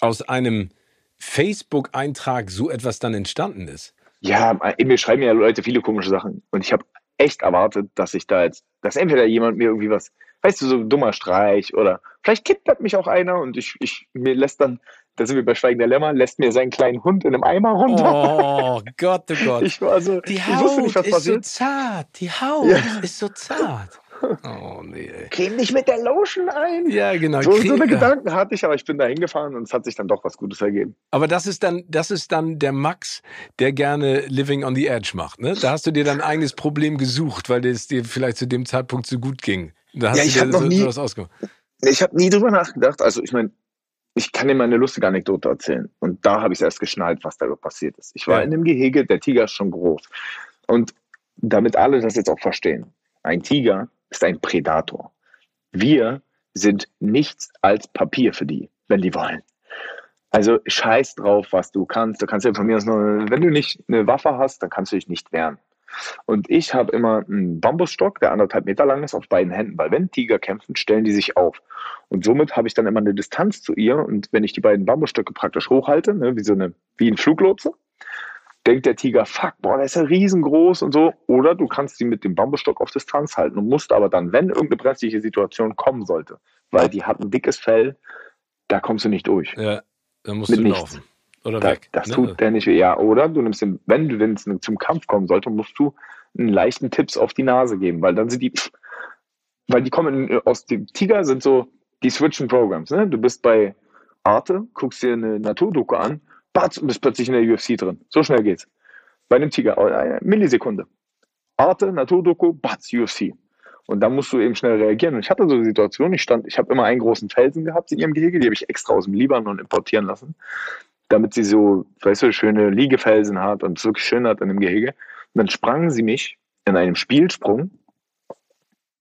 aus einem Facebook-Eintrag so etwas dann entstanden ist. Ja, mir schreiben ja Leute viele komische Sachen und ich habe echt erwartet, dass ich da jetzt, dass entweder jemand mir irgendwie was, weißt du, so ein dummer Streich oder vielleicht kidnappt mich auch einer und ich, ich mir lässt dann da sind wir bei Schweigender Lämmer, lässt mir seinen kleinen Hund in einem Eimer runter. Oh Gott, oh Gott. Ich war so, die Haut nicht, ist passiert. so zart. Die Haut ja. ist so zart. Oh nee. Creme nicht mit der Lotion ein. Ja, genau. So, so eine Gedanken hatte ich, aber ich bin da hingefahren und es hat sich dann doch was Gutes ergeben. Aber das ist dann, das ist dann der Max, der gerne Living on the Edge macht. Ne? Da hast du dir dein eigenes Problem gesucht, weil es dir vielleicht zu dem Zeitpunkt so gut ging. Da hast ja, ich habe noch so, nie, so ich habe nie drüber nachgedacht. Also ich meine, ich kann dir mal eine lustige Anekdote erzählen. Und da habe ich erst geschnallt, was da passiert ist. Ich war ja. in dem Gehege, der Tiger ist schon groß. Und damit alle das jetzt auch verstehen. Ein Tiger ist ein Predator. Wir sind nichts als Papier für die, wenn die wollen. Also scheiß drauf, was du kannst. Du kannst ja von mir aus nur, wenn du nicht eine Waffe hast, dann kannst du dich nicht wehren. Und ich habe immer einen Bambusstock, der anderthalb Meter lang ist, auf beiden Händen, weil wenn Tiger kämpfen, stellen die sich auf. Und somit habe ich dann immer eine Distanz zu ihr. Und wenn ich die beiden Bambusstöcke praktisch hochhalte, ne, wie so eine, wie ein Fluglotse, denkt der Tiger, fuck, boah, der ist ja riesengroß und so. Oder du kannst sie mit dem Bambusstock auf Distanz halten und musst aber dann, wenn irgendeine brenzliche Situation kommen sollte, weil die hat ein dickes Fell, da kommst du nicht durch. Ja, dann musst mit du nichts. laufen. Oder da, weg. Das ne? tut der nicht weh. Ja, oder du nimmst den, wenn du wenn zum Kampf kommen sollte, musst du einen leichten Tipps auf die Nase geben, weil dann sind die, weil die kommen aus dem Tiger sind so, die switchen Programs. Ne? Du bist bei Arte, guckst dir eine Naturdoku an, batz, und bist plötzlich in der UFC drin. So schnell geht's. Bei einem Tiger, eine Millisekunde. Arte, Naturdoku, batz, UFC. Und da musst du eben schnell reagieren. Und ich hatte so eine Situation, ich stand, ich habe immer einen großen Felsen gehabt in ihrem Gehege, die habe ich extra aus dem Libanon importieren lassen damit sie so, weißt du, schöne Liegefelsen hat und es wirklich schön hat in dem Gehege. Und dann sprangen sie mich in einem Spielsprung.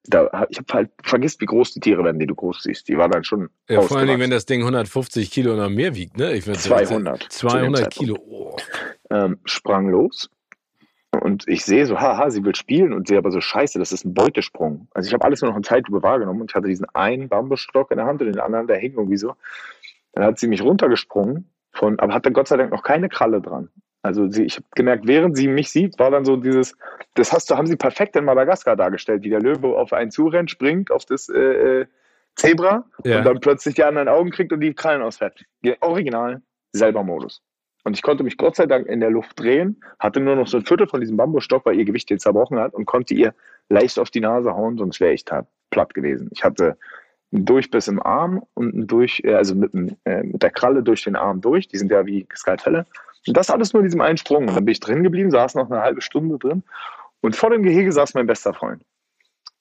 Da, ich habe halt vergisst, wie groß die Tiere werden, die du groß siehst. Die war dann schon. Ja, vor allen Dingen, wenn das Ding 150 Kilo oder mehr wiegt, ne? Ich 200. 200 Kilo. Oh. Ähm, sprang los und ich sehe so, haha, sie will spielen und sehe aber so, scheiße, das ist ein Beutesprung. Also ich habe alles nur noch in Zeitlupe wahrgenommen und ich hatte diesen einen Bambusstock in der Hand und den anderen, der hing irgendwie so. Dann hat sie mich runtergesprungen von, aber hatte Gott sei Dank noch keine Kralle dran. Also sie, ich habe gemerkt, während sie mich sieht, war dann so dieses, das hast du, haben sie perfekt in Madagaskar dargestellt, wie der Löwe auf einen zurennt, springt auf das äh, äh, Zebra ja. und dann plötzlich die anderen Augen kriegt und die Krallen ausfährt. Original, selber Modus. Und ich konnte mich Gott sei Dank in der Luft drehen, hatte nur noch so ein Viertel von diesem Bambusstock, weil ihr Gewicht den zerbrochen hat und konnte ihr leicht auf die Nase hauen, sonst wäre ich da platt gewesen. Ich hatte ein Durchbiss im Arm und ein durch, äh, also mit, äh, mit der Kralle durch den Arm durch. Die sind ja wie Skalpelle. Und das alles nur in diesem einen Sprung. Und dann bin ich drin geblieben, saß noch eine halbe Stunde drin. Und vor dem Gehege saß mein bester Freund.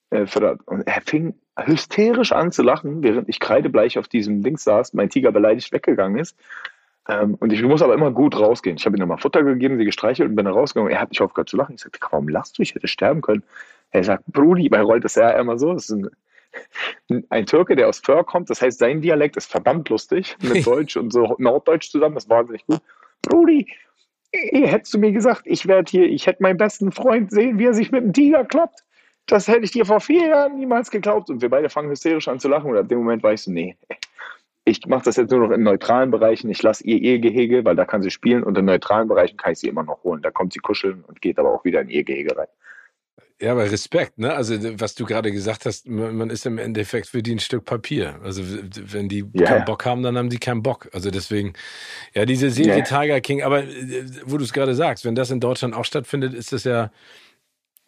Äh, und er fing hysterisch an zu lachen, während ich kreidebleich auf diesem Ding saß, mein Tiger beleidigt weggegangen ist. Ähm, und ich muss aber immer gut rausgehen. Ich habe ihm nochmal Futter gegeben, sie gestreichelt und bin dann rausgegangen. Er hat nicht aufgehört zu lachen. Ich sagte, warum lachst du? Ich hätte sterben können. Er sagt, Brudi, bei rollt das ja immer so. Das ist ein ein Türke, der aus Föhr kommt, das heißt, sein Dialekt ist verdammt lustig mit Deutsch und so Norddeutsch zusammen, das war wahnsinnig gut. Brudi, hättest du mir gesagt, ich werde hier, ich hätte meinen besten Freund sehen, wie er sich mit einem Tiger kloppt. Das hätte ich dir vor vier Jahren niemals geglaubt. Und wir beide fangen hysterisch an zu lachen. Und ab dem Moment ich so, nee, ich mache das jetzt nur noch in neutralen Bereichen. Ich lasse ihr ihr Gehege, weil da kann sie spielen. Und in neutralen Bereichen kann ich sie immer noch holen. Da kommt sie kuscheln und geht aber auch wieder in ihr Gehege rein. Ja, aber Respekt, ne? Also, was du gerade gesagt hast, man ist im Endeffekt für die ein Stück Papier. Also, wenn die ja. keinen Bock haben, dann haben die keinen Bock. Also, deswegen, ja, diese Serie ja. Tiger King, aber äh, wo du es gerade sagst, wenn das in Deutschland auch stattfindet, ist das ja.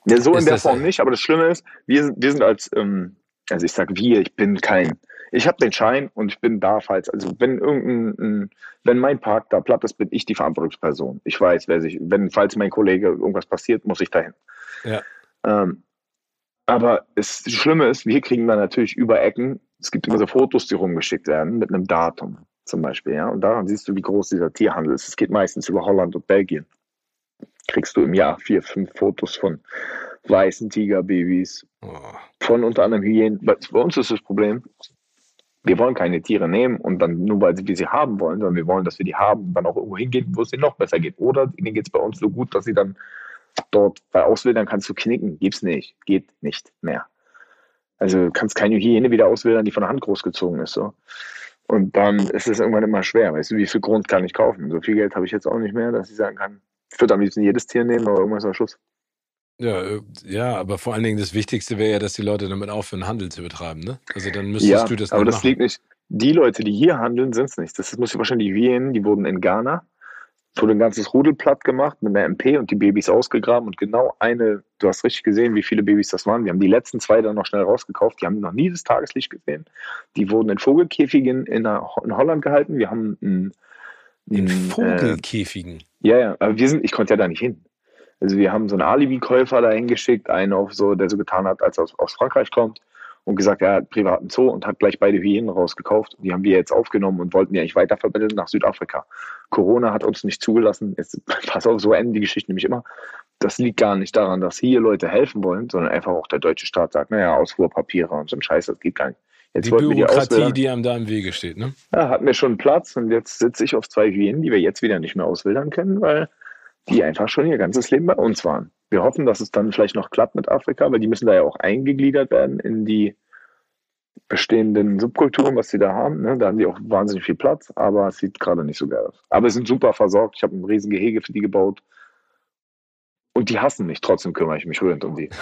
Ja, so in der Form nicht, aber das Schlimme ist, wir sind, wir sind als, ähm, also ich sag wir, ich bin kein, ich habe den Schein und ich bin da, falls, also wenn irgendein, wenn mein Park da platt ist, bin ich die Verantwortungsperson. Ich weiß, wer sich, wenn, falls mein Kollege irgendwas passiert, muss ich dahin. Ja. Ähm, aber es, das Schlimme ist, wir kriegen dann natürlich über Ecken, es gibt immer so Fotos, die rumgeschickt werden mit einem Datum zum Beispiel. Ja? Und daran siehst du, wie groß dieser Tierhandel ist. Es geht meistens über Holland und Belgien. Kriegst du im Jahr vier, fünf Fotos von weißen Tigerbabys, oh. von unter anderem Hyänen. Bei uns ist das Problem, wir wollen keine Tiere nehmen und dann nur weil wir sie haben wollen, sondern wir wollen, dass wir die haben und dann auch irgendwo hingehen, wo es ihnen noch besser geht. Oder ihnen geht es bei uns so gut, dass sie dann dort bei Auswildern kannst du knicken. Gibt's nicht. Geht nicht mehr. Also du kannst keine Hygiene wieder auswildern, die von der Hand großgezogen ist. So. Und dann ist es irgendwann immer schwer. Weißt du, wie viel Grund kann ich kaufen? So viel Geld habe ich jetzt auch nicht mehr, dass ich sagen kann, ich würde am liebsten jedes Tier nehmen, aber irgendwas am Schluss. Ja, äh, ja, aber vor allen Dingen das Wichtigste wäre ja, dass die Leute damit aufhören, Handel zu betreiben, ne? Also dann müsstest ja, du das aber das machen. liegt nicht. Die Leute, die hier handeln, sind es nicht. Das muss ich wahrscheinlich die Hyänen, die wurden in Ghana wurde ein ganzes Rudel platt gemacht mit einer MP und die Babys ausgegraben und genau eine, du hast richtig gesehen, wie viele Babys das waren. Wir haben die letzten zwei dann noch schnell rausgekauft. Die haben noch nie das Tageslicht gesehen. Die wurden in Vogelkäfigen in, in Holland gehalten. Wir haben ein, in Vogelkäfigen? Äh, ja, ja, aber wir sind, ich konnte ja da nicht hin. Also wir haben so einen Alibi-Käufer da hingeschickt, einen auf so, der so getan hat, als er aus, aus Frankreich kommt und gesagt, er hat privaten Zoo und hat gleich beide Hyänen rausgekauft. Die haben wir jetzt aufgenommen und wollten die eigentlich weitervermitteln nach Südafrika. Corona hat uns nicht zugelassen. Jetzt, pass auf, so enden die Geschichten nämlich immer. das liegt gar nicht daran, dass hier Leute helfen wollen, sondern einfach auch der deutsche Staat sagt, naja, Ausfuhrpapiere und so ein Scheiß, das geht gar nicht. Jetzt die Bürokratie, die, die einem da im Wege steht, ne? Ja, hat mir schon Platz und jetzt sitze ich auf zwei Hyänen, die wir jetzt wieder nicht mehr auswildern können, weil die einfach schon ihr ganzes Leben bei uns waren. Wir hoffen, dass es dann vielleicht noch klappt mit Afrika, weil die müssen da ja auch eingegliedert werden in die bestehenden Subkulturen, was sie da haben. Ne? Da haben die auch wahnsinnig viel Platz, aber es sieht gerade nicht so geil aus. Aber sie sind super versorgt. Ich habe ein riesen Gehege für die gebaut. Und die hassen mich, trotzdem kümmere ich mich rührend um die.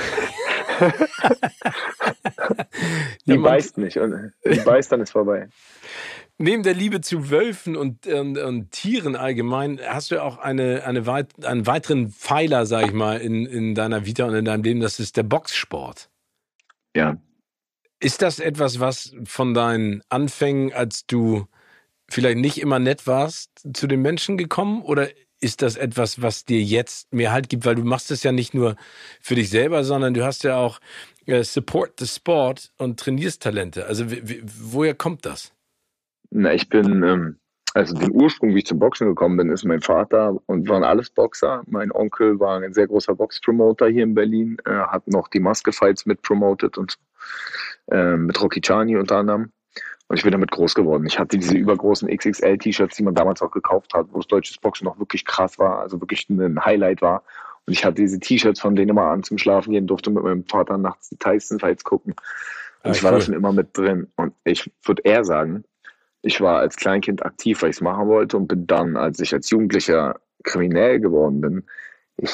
die ja, beißt nicht und die beißt, dann ist vorbei. Neben der Liebe zu Wölfen und, und, und, Tieren allgemein hast du auch eine, eine weit, einen weiteren Pfeiler, sag ich mal, in, in deiner Vita und in deinem Leben, das ist der Boxsport. Ja. Ist das etwas, was von deinen Anfängen, als du vielleicht nicht immer nett warst, zu den Menschen gekommen? Oder ist das etwas, was dir jetzt mehr Halt gibt? Weil du machst es ja nicht nur für dich selber, sondern du hast ja auch äh, Support the Sport und trainierst Talente. Also woher kommt das? Na, ich bin, ähm, also den Ursprung, wie ich zum Boxen gekommen bin, ist mein Vater und waren alles Boxer. Mein Onkel war ein sehr großer Boxpromoter hier in Berlin, er hat noch die Maske-Fights mitpromotet und äh, mit Rocky Chani unter anderem. Und ich bin damit groß geworden. Ich hatte diese übergroßen XXL-T-Shirts, die man damals auch gekauft hat, wo das deutsche Boxen noch wirklich krass war, also wirklich ein Highlight war. Und ich hatte diese T-Shirts von denen immer an zum Schlafen gehen, durfte mit meinem Vater nachts die Tyson-Fights gucken. Und ah, ich war cool. da schon immer mit drin. Und ich würde eher sagen, ich war als Kleinkind aktiv, weil ich es machen wollte und bin dann, als ich als Jugendlicher kriminell geworden bin, ich,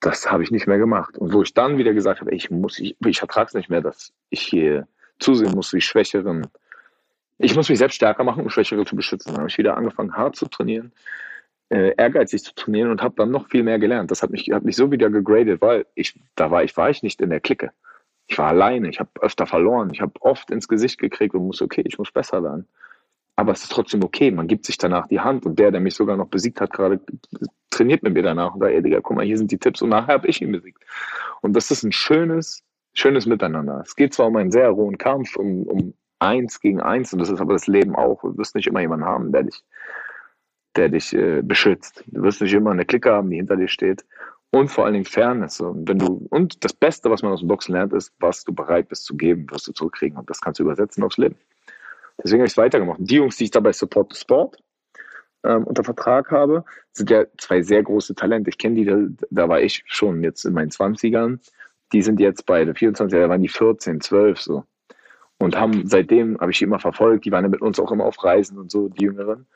das habe ich nicht mehr gemacht. Und wo ich dann wieder gesagt habe, ich muss, ich, ich ertrage es nicht mehr, dass ich hier zusehen muss, wie Schwächeren ich muss mich selbst stärker machen, um Schwächere zu beschützen. Dann habe ich wieder angefangen, hart zu trainieren, äh, ehrgeizig zu trainieren und habe dann noch viel mehr gelernt. Das hat mich, hat mich so wieder gegradet, weil ich, da war ich, war ich nicht in der Clique. Ich war alleine, ich habe öfter verloren, ich habe oft ins Gesicht gekriegt und muss, okay, ich muss besser werden. Aber es ist trotzdem okay, man gibt sich danach die Hand und der, der mich sogar noch besiegt hat, gerade trainiert mit mir danach und sagt, ey Digga, guck mal, hier sind die Tipps und nachher habe ich ihn besiegt. Und das ist ein schönes, schönes Miteinander. Es geht zwar um einen sehr hohen Kampf, um, um eins gegen eins und das ist aber das Leben auch. Du wirst nicht immer jemanden haben, der dich, der dich äh, beschützt. Du wirst nicht immer eine Clique haben, die hinter dir steht. Und vor allen Dingen Fairness. Und, wenn du, und das Beste, was man aus dem Boxen lernt, ist, was du bereit bist zu geben, wirst du zurückkriegen. Und das kannst du übersetzen aufs Leben. Deswegen habe ich es weitergemacht. Die Jungs, die ich dabei Support the Sport ähm, unter Vertrag habe, sind ja zwei sehr große Talente. Ich kenne die, da, da war ich schon jetzt in meinen 20ern. Die sind jetzt beide 24, da waren die 14, 12 so und haben seitdem, habe ich die immer verfolgt, die waren ja mit uns auch immer auf Reisen und so, die Jüngeren.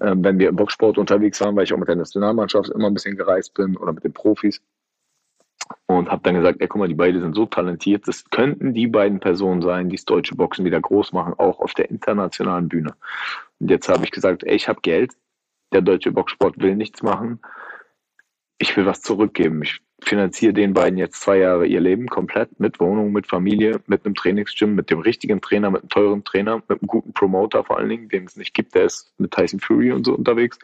Ähm, wenn wir im Boxsport unterwegs waren, weil ich auch mit der Nationalmannschaft immer ein bisschen gereist bin oder mit den Profis. Und habe dann gesagt, ey, guck mal, die beiden sind so talentiert, das könnten die beiden Personen sein, die das deutsche Boxen wieder groß machen, auch auf der internationalen Bühne. Und jetzt habe ich gesagt, ey, ich habe Geld, der deutsche Boxsport will nichts machen, ich will was zurückgeben. Ich finanziere den beiden jetzt zwei Jahre ihr Leben komplett mit Wohnung, mit Familie, mit einem Trainingsgym, mit dem richtigen Trainer, mit einem teuren Trainer, mit einem guten Promoter vor allen Dingen, den es nicht gibt, der ist mit Tyson Fury und so unterwegs.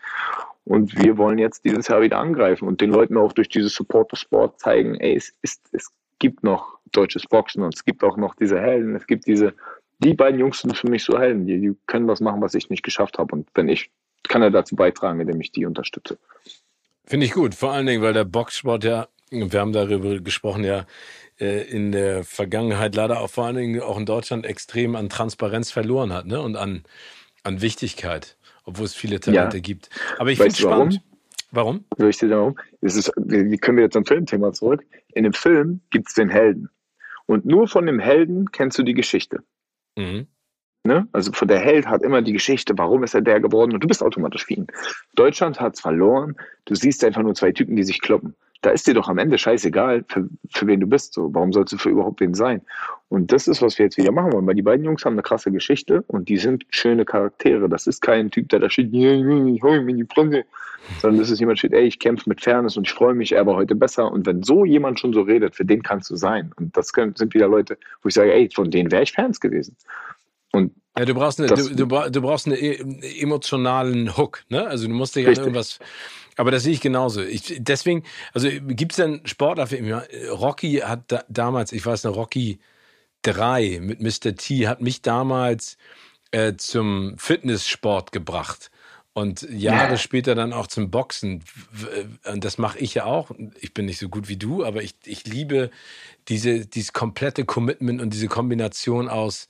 Und wir wollen jetzt dieses Jahr wieder angreifen und den Leuten auch durch dieses Supporter Sport zeigen, ey, es, ist, es gibt noch deutsches Boxen und es gibt auch noch diese Helden, es gibt diese, die beiden Jungs sind für mich so Helden, die, die können was machen, was ich nicht geschafft habe. Und wenn ich, kann er dazu beitragen, indem ich die unterstütze. Finde ich gut, vor allen Dingen, weil der Boxsport ja wir haben darüber gesprochen, ja, äh, in der Vergangenheit leider auch vor allen Dingen auch in Deutschland extrem an Transparenz verloren hat ne? und an, an Wichtigkeit, obwohl es viele Talente ja. gibt. Aber ich finde es spannend. Warum? Soll ich dir warum? Das ist, wie können wir jetzt zum Filmthema zurück? In dem Film gibt es den Helden. Und nur von dem Helden kennst du die Geschichte. Mhm. Ne? Also der Held hat immer die Geschichte, warum ist er der geworden und du bist automatisch für ihn. Deutschland hat es verloren. Du siehst einfach nur zwei Typen, die sich kloppen da ist dir doch am Ende scheißegal, für, für wen du bist. So, warum sollst du für überhaupt wen sein? Und das ist, was wir jetzt wieder machen wollen, weil die beiden Jungs haben eine krasse Geschichte und die sind schöne Charaktere. Das ist kein Typ, der da steht, ich hol mir in die Fresse, sondern das ist jemand, der steht, ey, ich kämpfe mit Fairness und ich freue mich, er war heute besser. Und wenn so jemand schon so redet, für den kannst du sein. Und das können, sind wieder Leute, wo ich sage, ey, von denen wäre ich Fans gewesen. Und ja, du brauchst eine, das, du, du, brauchst einen e, emotionalen Hook, ne? Also du musst dich an irgendwas aber das sehe ich genauso. Ich, deswegen, also gibt es denn Sportler für mich? Rocky hat da, damals, ich weiß noch, Rocky 3 mit Mr. T hat mich damals äh, zum Fitnesssport gebracht. Und Jahre ja. später dann auch zum Boxen. Und das mache ich ja auch. Ich bin nicht so gut wie du, aber ich, ich liebe diese, dieses komplette Commitment und diese Kombination aus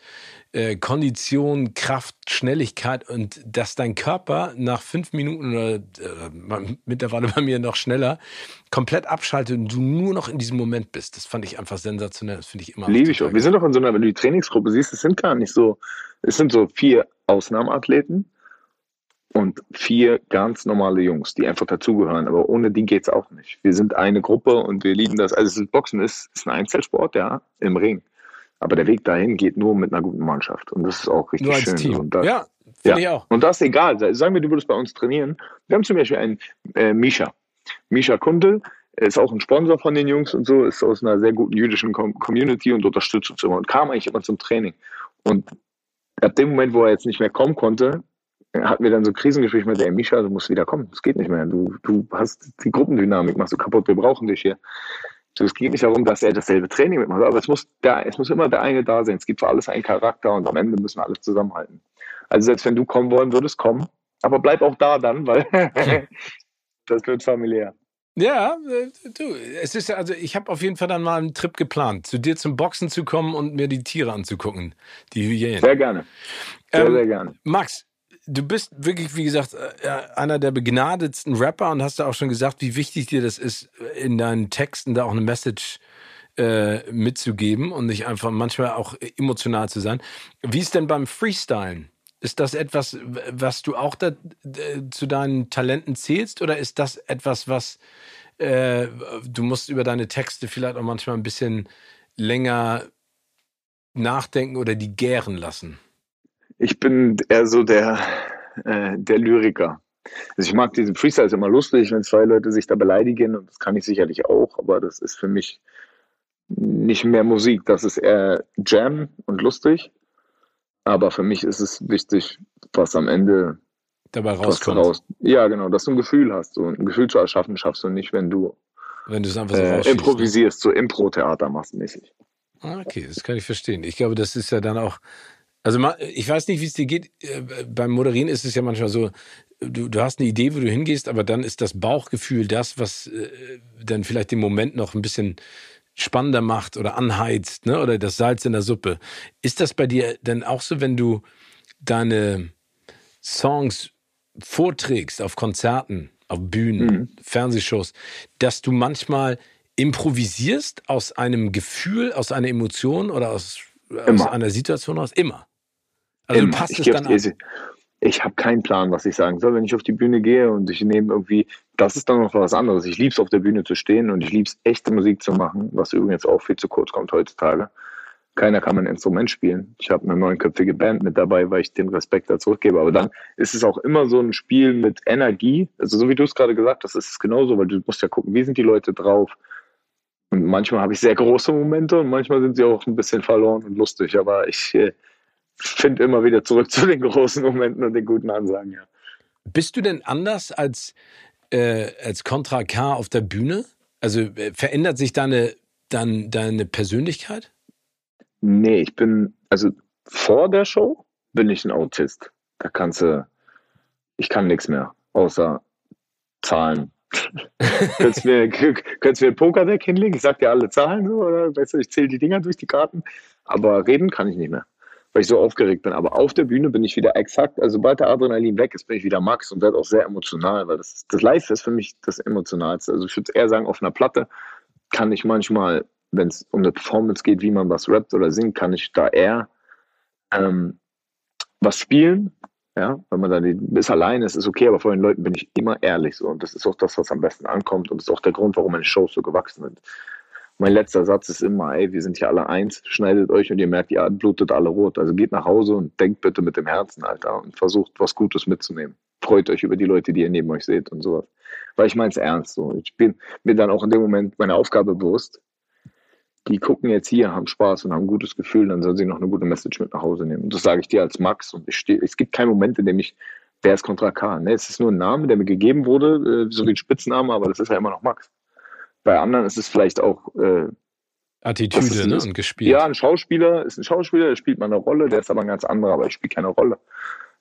äh, Kondition, Kraft, Schnelligkeit und dass dein Körper nach fünf Minuten oder äh, mittlerweile bei mir noch schneller komplett abschaltet und du nur noch in diesem Moment bist. Das fand ich einfach sensationell. Das finde ich immer. Liebe ich auch. Wir sind doch in so einer, wenn du die Trainingsgruppe siehst, es sind gar nicht so, es sind so vier Ausnahmeathleten und vier ganz normale Jungs, die einfach dazugehören. Aber ohne die geht es auch nicht. Wir sind eine Gruppe und wir lieben das. Also Boxen ist, ist ein Einzelsport, ja, im Ring. Aber der Weg dahin geht nur mit einer guten Mannschaft. Und das ist auch richtig nur als schön. Team. Und das, ja, finde ja. ich auch. Und das ist egal. Sagen wir, du würdest bei uns trainieren. Wir haben zum Beispiel einen äh, Misha. Misha Kundel ist auch ein Sponsor von den Jungs und so, ist aus einer sehr guten jüdischen Community und unterstützt uns immer und kam eigentlich immer zum Training. Und ab dem Moment, wo er jetzt nicht mehr kommen konnte, hatten wir dann so Krisengespräche mit der Misha, du musst wieder kommen, es geht nicht mehr. Du, du hast die Gruppendynamik, machst du kaputt, wir brauchen dich hier. Es geht nicht darum, dass er dasselbe Training mitmacht, aber es muss, der, es muss immer der eine da sein. Es gibt für alles einen Charakter und am Ende müssen wir alle zusammenhalten. Also selbst wenn du kommen wollen würdest, komm. Aber bleib auch da dann, weil das wird familiär. Ja, äh, du, es ist ja, also ich habe auf jeden Fall dann mal einen Trip geplant, zu dir zum Boxen zu kommen und mir die Tiere anzugucken, die Hyänen. Sehr gerne. Sehr, ähm, sehr gerne. Max, du bist wirklich, wie gesagt, äh, einer der begnadetsten Rapper und hast da auch schon gesagt, wie wichtig dir das ist, in deinen Texten da auch eine Message äh, mitzugeben und nicht einfach manchmal auch emotional zu sein. Wie ist denn beim Freestylen? Ist das etwas, was du auch da, zu deinen Talenten zählst oder ist das etwas, was äh, du musst über deine Texte vielleicht auch manchmal ein bisschen länger nachdenken oder die gären lassen? Ich bin eher so der, äh, der Lyriker. Also ich mag diesen Freestyle ist immer lustig, wenn zwei Leute sich da beleidigen und das kann ich sicherlich auch, aber das ist für mich nicht mehr Musik, das ist eher Jam und lustig. Aber für mich ist es wichtig, was am Ende dabei rauskommt. Raus, ja, genau, dass du ein Gefühl hast. So ein Gefühl zu erschaffen schaffst du nicht, wenn du wenn du es einfach so äh, improvisierst, so Impro-Theater machst mäßig. Ah, okay, das kann ich verstehen. Ich glaube, das ist ja dann auch also ich weiß nicht, wie es dir geht. Äh, beim Moderieren ist es ja manchmal so, du, du hast eine Idee, wo du hingehst, aber dann ist das Bauchgefühl das, was äh, dann vielleicht den Moment noch ein bisschen spannender macht oder anheizt, ne? Oder das Salz in der Suppe. Ist das bei dir denn auch so, wenn du deine Songs vorträgst auf Konzerten, auf Bühnen, mhm. Fernsehshows, dass du manchmal improvisierst aus einem Gefühl, aus einer Emotion oder aus, aus einer Situation aus? Immer. Also du passt es dann an. Ich habe keinen Plan, was ich sagen soll, wenn ich auf die Bühne gehe und ich nehme irgendwie, das ist dann noch was anderes. Ich liebe es, auf der Bühne zu stehen und ich liebe es, echte Musik zu machen, was übrigens auch viel zu kurz kommt heutzutage. Keiner kann mein Instrument spielen. Ich habe eine neunköpfige Band mit dabei, weil ich den Respekt da zurückgebe. Aber dann ist es auch immer so ein Spiel mit Energie. Also so wie du es gerade gesagt hast, ist es genauso, weil du musst ja gucken, wie sind die Leute drauf. Und manchmal habe ich sehr große Momente und manchmal sind sie auch ein bisschen verloren und lustig. Aber ich äh, finde immer wieder zurück zu den großen Momenten und den guten Ansagen, ja. Bist du denn anders als, äh, als Contra K auf der Bühne? Also äh, verändert sich deine, dein, deine Persönlichkeit? Nee, ich bin, also vor der Show bin ich ein Autist. Da kannst du, ich kann nichts mehr, außer Zahlen. könntest du mir, könntest mir ein Pokerdeck hinlegen? Ich sag dir alle Zahlen, oder weißt du, ich zähle die Dinger durch die Karten. Aber reden kann ich nicht mehr weil ich so aufgeregt bin. Aber auf der Bühne bin ich wieder exakt, also sobald der Adrenalin weg ist, bin ich wieder Max und werde auch sehr emotional, weil das, das Live ist für mich das Emotionalste. Also ich würde eher sagen, auf einer Platte kann ich manchmal, wenn es um eine Performance geht, wie man was rappt oder singt, kann ich da eher ähm, was spielen. Ja, wenn man dann ist allein ist, ist okay, aber vor den Leuten bin ich immer ehrlich so. Und das ist auch das, was am besten ankommt und das ist auch der Grund, warum meine Shows so gewachsen sind mein letzter Satz ist immer, ey, wir sind hier alle eins, schneidet euch und ihr merkt, ihr blutet alle rot. Also geht nach Hause und denkt bitte mit dem Herzen, Alter, und versucht was Gutes mitzunehmen. Freut euch über die Leute, die ihr neben euch seht und sowas. Weil ich meine es ernst so. Ich bin mir dann auch in dem Moment meiner Aufgabe bewusst. Die gucken jetzt hier, haben Spaß und haben ein gutes Gefühl, dann sollen sie noch eine gute Message mit nach Hause nehmen. Und das sage ich dir als Max. Und ich stehe, es gibt keinen Moment, in dem ich, wer ist Contra K? Ne? Es ist nur ein Name, der mir gegeben wurde, äh, so wie ein Spitzname, aber das ist ja immer noch Max. Bei anderen ist es vielleicht auch äh, Attitüde ne? und gespielt. Ja, ein Schauspieler ist ein Schauspieler, der spielt mal eine Rolle, der ist aber ein ganz anderer, aber ich spiele keine Rolle.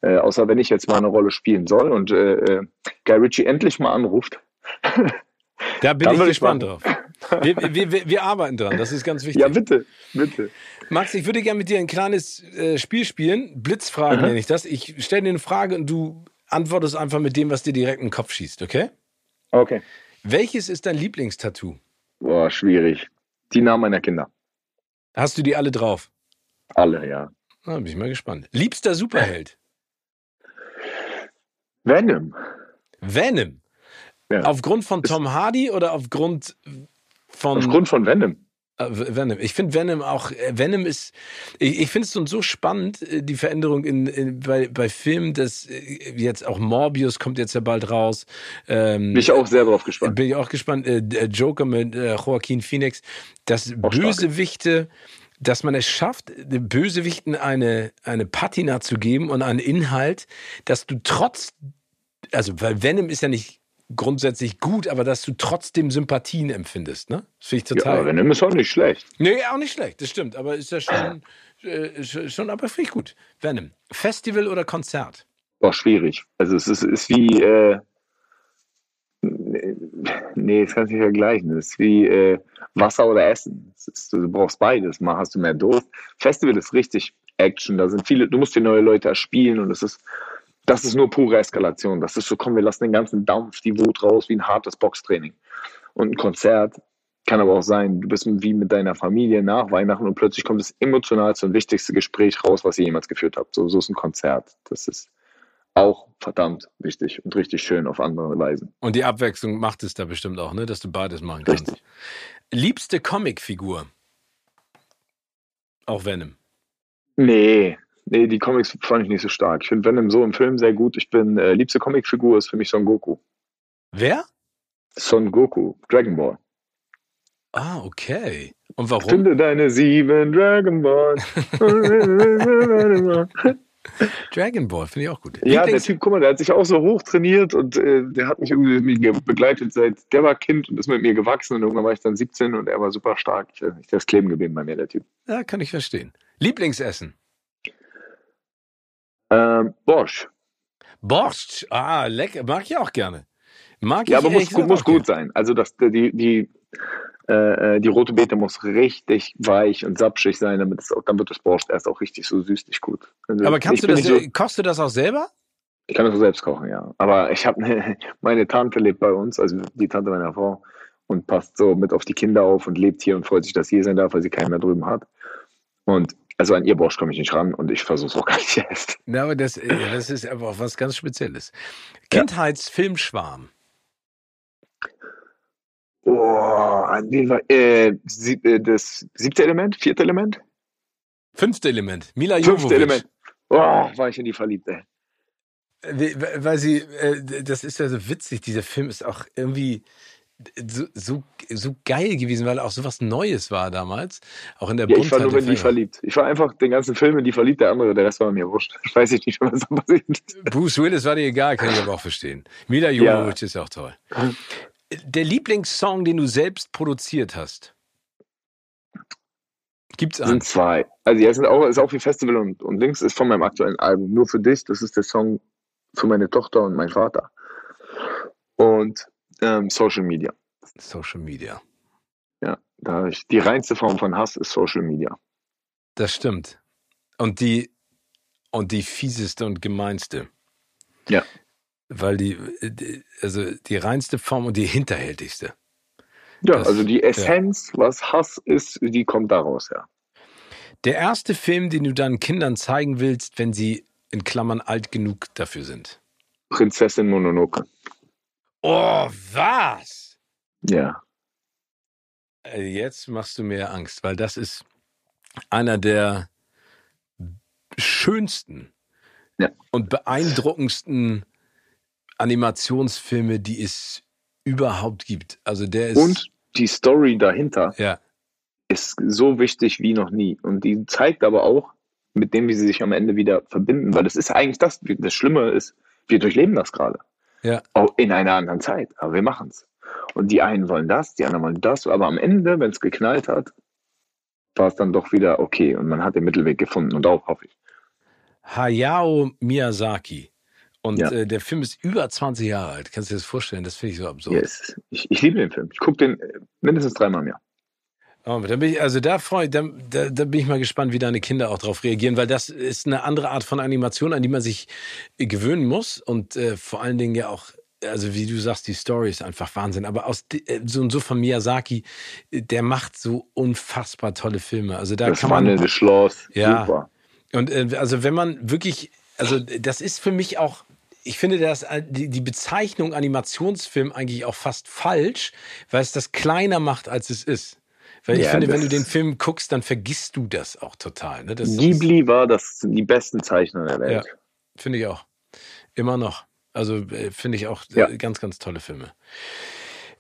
Äh, außer wenn ich jetzt mal eine Rolle spielen soll und äh, äh Guy Ritchie endlich mal anruft. Da bin ich gespannt drauf. Wir, wir, wir, wir, arbeiten dran, das ist ganz wichtig. Ja, bitte, bitte. Max, ich würde gerne mit dir ein kleines äh, Spiel spielen. Blitzfragen mhm. nenne ich das. Ich stelle dir eine Frage und du antwortest einfach mit dem, was dir direkt in den Kopf schießt, okay? Okay. Welches ist dein Lieblingstattoo? Boah, schwierig. Die Namen meiner Kinder. Hast du die alle drauf? Alle, ja. Da bin ich mal gespannt. Liebster Superheld? Venom. Venom? Ja. Aufgrund von Tom Hardy oder aufgrund von. Aufgrund von Venom. Äh, Venom. Ich finde Venom auch, äh, Venom ist, ich, ich finde es so spannend, äh, die Veränderung in, in, bei, bei Filmen, dass jetzt auch Morbius kommt jetzt ja bald raus. Ähm, bin ich auch sehr drauf gespannt. Bin ich auch gespannt. Äh, Joker mit äh, Joaquin Phoenix, dass auch Bösewichte, stark. dass man es schafft, den Bösewichten eine, eine Patina zu geben und einen Inhalt, dass du trotz, also weil Venom ist ja nicht grundsätzlich gut, aber dass du trotzdem Sympathien empfindest, ne? Das finde ich total. Ja, Venom ist auch nicht schlecht. Nee, auch nicht schlecht, das stimmt. Aber ist ja schon, äh, schon aber finde ich gut. Venom. Festival oder Konzert? Boah, schwierig. Also es ist, ist wie, äh, nee, das kannst du nicht vergleichen. Es ist wie äh, Wasser oder Essen. Ist, du brauchst beides. Mal hast du mehr Durst. Festival ist richtig Action. Da sind viele, du musst dir neue Leute erspielen und es ist das ist nur pure Eskalation. Das ist so, komm, wir lassen den ganzen Dampf, die Wut raus, wie ein hartes Boxtraining. Und ein Konzert kann aber auch sein, du bist wie mit deiner Familie nach Weihnachten und plötzlich kommt das emotionalste und wichtigste Gespräch raus, was ihr jemals geführt habt. So, so ist ein Konzert. Das ist auch verdammt wichtig und richtig schön auf andere Weisen. Und die Abwechslung macht es da bestimmt auch, ne? dass du beides machen kannst. Richtig. Liebste Comicfigur? Auch Venom. Nee, Nee, die Comics fand ich nicht so stark. Ich finde Venom so im Film sehr gut. Ich bin, äh, liebste Comicfigur ist für mich Son Goku. Wer? Son Goku, Dragon Ball. Ah, okay. Und warum? Finde deine sieben Dragon Ball. Dragon Ball, finde ich auch gut. Ja, Lieblings der Typ, guck mal, der hat sich auch so hoch trainiert und äh, der hat mich irgendwie begleitet seit, der war Kind und ist mit mir gewachsen und irgendwann war ich dann 17 und er war super stark. Ich, ich der ist kleben geblieben bei mir, der Typ. Ja, kann ich verstehen. Lieblingsessen? Ähm, Borscht. Borscht, ah, lecker, mag ich auch gerne. Mag ja, aber muss, muss gut sein. Also das, die, die, äh, die rote Beete muss richtig weich und sapschig sein, damit es auch, dann wird das Borscht erst auch richtig so süßlich gut. Also aber kannst du das, so, kochst du das auch selber? Ich kann das auch selbst kochen, ja. Aber ich habe ne, meine Tante lebt bei uns, also die Tante meiner Frau, und passt so mit auf die Kinder auf und lebt hier und freut sich, dass sie hier sein darf, weil sie keinen mehr drüben hat. Und also an ihr Bosch komme ich nicht ran und ich versuche es auch gar nicht erst. Na, aber das, äh, das ist aber auch was ganz Spezielles. Kindheitsfilmschwarm. Oh, äh, äh, das siebte Element, vierte Element? Fünfte Element, Mila Jovovich. Fünfte Element. Oh, war ich in die verliebt, ey. Weil sie, das ist ja so witzig, dieser Film ist auch irgendwie, so, so, so geil gewesen, weil auch so was Neues war damals. Auch in der ja, Ich war nur in die verliebt. Ich war einfach den ganzen Film in die verliebt, der andere, der Rest war mir wurscht. Ich weiß nicht, was da passiert ist. Bruce Willis war dir egal, kann ich aber auch verstehen. Mila Jovovich ja. ist auch toll. Der Lieblingssong, den du selbst produziert hast? Gibt's einen? Sind zwei. Also ja, sind auch, ist auch wie Festival und, und Links ist von meinem aktuellen Album. Nur für dich, das ist der Song für meine Tochter und meinen Vater. Und ähm, Social Media. Social Media. Ja, da ich, die reinste Form von Hass ist Social Media. Das stimmt. Und die, und die fieseste und gemeinste. Ja. Weil die, also die reinste Form und die hinterhältigste. Ja, das, also die Essenz, ja. was Hass ist, die kommt daraus, ja. Der erste Film, den du deinen Kindern zeigen willst, wenn sie in Klammern alt genug dafür sind? Prinzessin Mononoke. Oh, was? Ja. Äh, jetzt machst du mir Angst, weil das ist einer der schönsten ja. und beeindruckendsten Animationsfilme, die es überhaupt gibt. Also der ist und die Story dahinter ja. ist so wichtig wie noch nie und die zeigt aber auch, mit dem wie sie sich am Ende wieder verbinden, weil das ist eigentlich das. Das Schlimme ist, wir durchleben das gerade. Ja. Auch in einer anderen Zeit. Aber wir machen es. Und die einen wollen das, die anderen wollen das. Aber am Ende, wenn es geknallt hat, war es dann doch wieder okay. Und man hat den Mittelweg gefunden und auch, hoffe ich. Hayao Miyazaki. Und ja. äh, der Film ist über 20 Jahre alt. Kannst du dir das vorstellen? Das finde ich so absurd. Yes. Ich, ich liebe den Film. Ich gucke den äh, mindestens dreimal im Jahr. Oh, da bin ich, also da freue da, da, da bin ich mal gespannt, wie deine Kinder auch darauf reagieren, weil das ist eine andere Art von Animation, an die man sich äh, gewöhnen muss und äh, vor allen Dingen ja auch also wie du sagst, die Story ist einfach Wahnsinn. Aber aus äh, so und so von Miyazaki, der macht so unfassbar tolle Filme. Also da das kann man das Schloss. Ja. Super. Und äh, also wenn man wirklich, also das ist für mich auch ich finde das, äh, die Bezeichnung Animationsfilm eigentlich auch fast falsch, weil es das kleiner macht, als es ist. Weil ich ja, finde, wenn du den Film guckst, dann vergisst du das auch total. Ne? Das Ghibli war das die besten Zeichner der Welt. Ja, finde ich auch. Immer noch. Also äh, finde ich auch äh, ja. ganz, ganz tolle Filme.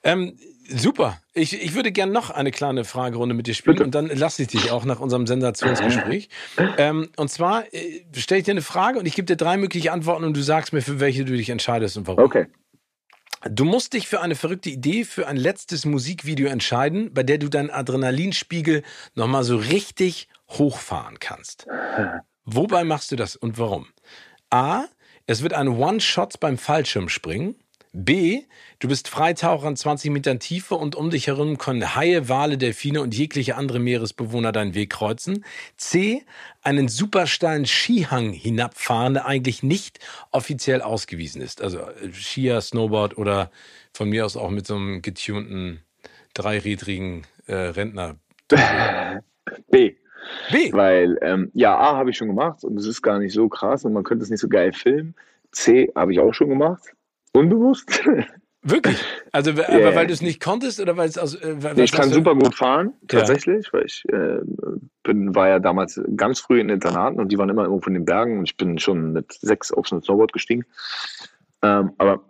Ähm, super. Ich, ich würde gerne noch eine kleine Fragerunde mit dir spielen Bitte. und dann lasse ich dich auch nach unserem Sensationsgespräch. ähm, und zwar äh, stelle ich dir eine Frage und ich gebe dir drei mögliche Antworten und du sagst mir, für welche du dich entscheidest und warum. Okay. Du musst dich für eine verrückte Idee für ein letztes Musikvideo entscheiden, bei der du deinen Adrenalinspiegel nochmal so richtig hochfahren kannst. Wobei machst du das und warum? A. Es wird ein One-Shot beim Fallschirmspringen. B. Du bist Freitaucher in 20 Metern Tiefe und um dich herum können Haie, Wale, Delfine und jegliche andere Meeresbewohner deinen Weg kreuzen. C. Einen supersteilen Skihang hinabfahren, der eigentlich nicht offiziell ausgewiesen ist. Also äh, Skier, Snowboard oder von mir aus auch mit so einem getunten, dreirädrigen äh, Rentner. B. B. Weil, ähm, ja, A habe ich schon gemacht und es ist gar nicht so krass und man könnte es nicht so geil filmen. C habe ich auch schon gemacht. Unbewusst? Wirklich? Also, yeah. aber weil du es nicht konntest oder weil es aus. Äh, nee, ich kann super gut fahren, tatsächlich, ja. weil ich äh, bin, war ja damals ganz früh in Internaten und die waren immer irgendwo in den Bergen und ich bin schon mit sechs auf so ein Snowboard gestiegen. Ähm, aber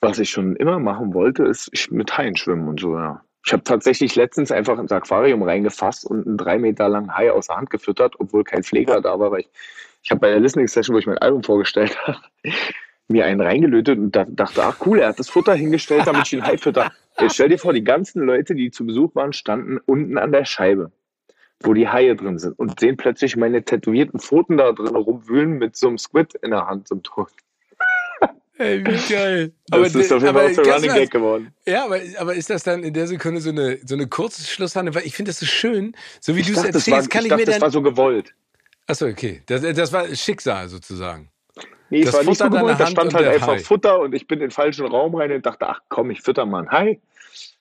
was ich schon immer machen wollte, ist mit Haien schwimmen und so, ja. Ich habe tatsächlich letztens einfach ins Aquarium reingefasst und einen drei Meter langen Hai aus der Hand gefüttert, obwohl kein Pfleger da war, weil ich, ich habe bei der Listening Session, wo ich mein Album vorgestellt habe, mir einen reingelötet und dachte, ach cool, er hat das Futter hingestellt, damit ich den Hai fütter. Jetzt stell dir vor, die ganzen Leute, die zu Besuch waren, standen unten an der Scheibe, wo die Haie drin sind und sehen plötzlich meine tätowierten Pfoten da drin rumwühlen mit so einem Squid in der Hand zum Tod. Ey, wie geil. Aber das ist auf jeden Fall so Running Gag geworden. Ja, aber, aber ist das dann in der Sekunde so eine, so eine kurze Schlusshandlung? Weil ich finde das so schön, so wie du es erzählst, war, kann ich, ich mir dann... das war so gewollt. Achso, okay. Das, das war Schicksal sozusagen. Nee, das es war nicht so gewollt, da stand halt einfach Hai. Futter und ich bin in den falschen Raum rein und dachte, ach komm, ich fütter mal ein Hai.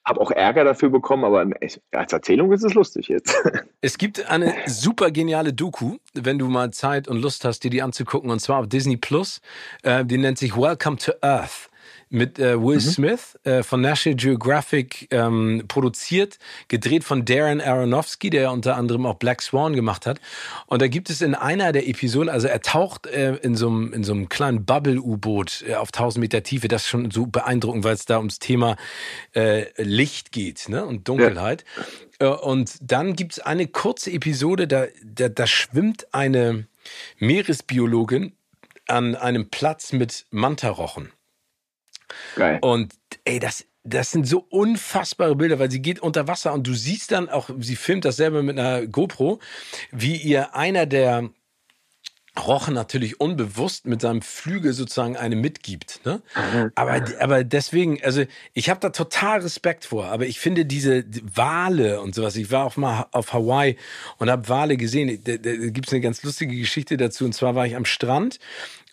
Hab auch Ärger dafür bekommen, aber als Erzählung ist es lustig jetzt. Es gibt eine super geniale Doku, wenn du mal Zeit und Lust hast, dir die anzugucken, und zwar auf Disney Plus. Äh, die nennt sich Welcome to Earth mit äh, Will mhm. Smith äh, von National Geographic ähm, produziert, gedreht von Darren Aronofsky, der unter anderem auch Black Swan gemacht hat. Und da gibt es in einer der Episoden, also er taucht äh, in so einem in so einem kleinen Bubble-U-Boot äh, auf 1000 Meter Tiefe. Das ist schon so beeindruckend, weil es da ums Thema äh, Licht geht ne? und Dunkelheit. Ja. Äh, und dann gibt es eine kurze Episode, da, da, da schwimmt eine Meeresbiologin an einem Platz mit Mantarochen. Geil. Und ey, das, das sind so unfassbare Bilder, weil sie geht unter Wasser und du siehst dann auch, sie filmt das selber mit einer GoPro, wie ihr einer der Rochen natürlich unbewusst mit seinem Flügel sozusagen eine mitgibt. Ne? Mhm. Aber, aber deswegen, also ich habe da total Respekt vor, aber ich finde diese Wale und sowas, ich war auch mal auf Hawaii und habe Wale gesehen, da, da gibt es eine ganz lustige Geschichte dazu und zwar war ich am Strand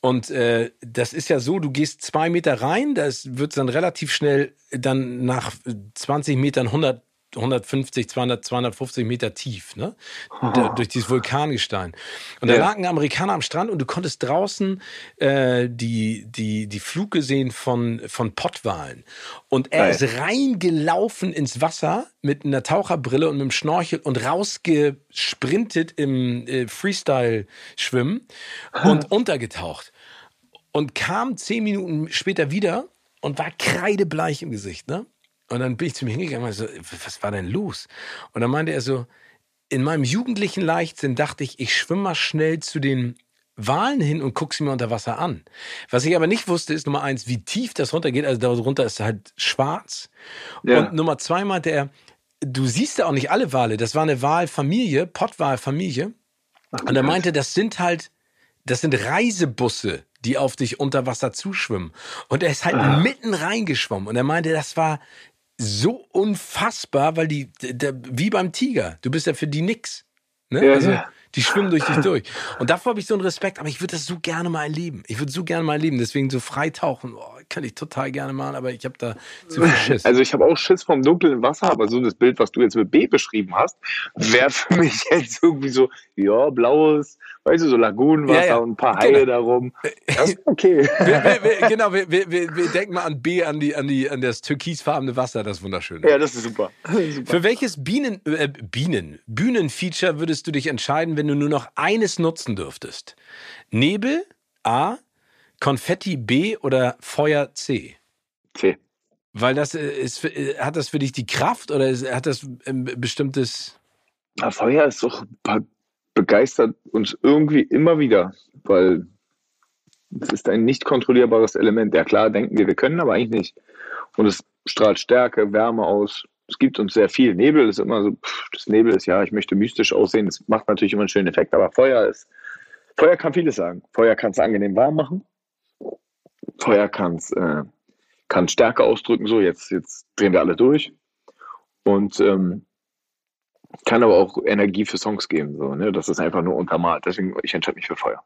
und äh, das ist ja so, du gehst zwei Meter rein, das wird dann relativ schnell dann nach 20 Metern 100 150, 200, 250 Meter tief, ne? Da, durch dieses Vulkangestein. Und da ja. lag ein Amerikaner am Strand und du konntest draußen äh, die, die, die Fluke sehen von, von Pottwalen. Und er Nein. ist reingelaufen ins Wasser mit einer Taucherbrille und mit einem Schnorchel und rausgesprintet im äh, Freestyle-Schwimmen und untergetaucht. Und kam zehn Minuten später wieder und war kreidebleich im Gesicht, ne? Und dann bin ich zu ihm hingegangen und so, was war denn los? Und dann meinte er so, in meinem jugendlichen Leichtsinn dachte ich, ich schwimme mal schnell zu den Walen hin und gucke sie mir unter Wasser an. Was ich aber nicht wusste, ist Nummer eins, wie tief das runtergeht. Also darunter ist halt schwarz. Ja. Und Nummer zwei meinte er, du siehst ja auch nicht alle Wale. Das war eine Walfamilie, Pottwalfamilie. Und er meinte, das sind halt das sind Reisebusse, die auf dich unter Wasser zuschwimmen. Und er ist halt ah. mitten reingeschwommen. Und er meinte, das war so unfassbar, weil die, der, wie beim Tiger, du bist ja für die nix. Ne? Ja, also, ja. Die schwimmen durch dich durch. Und davor habe ich so einen Respekt, aber ich würde das so gerne mal erleben. Ich würde so gerne mal erleben. Deswegen so freitauchen, oh, kann ich total gerne mal, aber ich habe da zu viel Schiss. Also ich habe auch Schiss vom dunklen Wasser, aber so das Bild, was du jetzt mit B beschrieben hast, wäre für mich jetzt irgendwie so, ja, blaues, weißt du, so Lagunenwasser ja, ja. und ein paar Haie genau. darum. Das ist okay. Wir, wir, wir, genau, wir, denken mal an B, an, die, an, die, an das türkisfarbene Wasser, das ist wunderschön. Ja, das ist super. super. Für welches Bienen, äh, Bienen, Bühnenfeature würdest du dich entscheiden, wenn du nur noch eines nutzen dürftest? Nebel, A, Konfetti B oder Feuer C? C. Weil das äh, ist, äh, hat das für dich die Kraft oder hat das ein bestimmtes. Ja, Feuer ist doch begeistert uns irgendwie immer wieder, weil es ist ein nicht kontrollierbares Element. Ja klar, denken wir, wir können, aber eigentlich nicht. Und es strahlt Stärke, Wärme aus. Es gibt uns sehr viel. Nebel ist immer so, pff, das Nebel ist ja, ich möchte mystisch aussehen. Das macht natürlich immer einen schönen Effekt, aber Feuer ist, Feuer kann vieles sagen. Feuer kann es angenehm warm machen. Feuer kann's, äh, kann Stärke ausdrücken. So, jetzt, jetzt drehen wir alle durch. Und ähm, kann aber auch Energie für Songs geben. So, ne? Das ist einfach nur untermalt. Deswegen, ich entscheide mich für Feuer.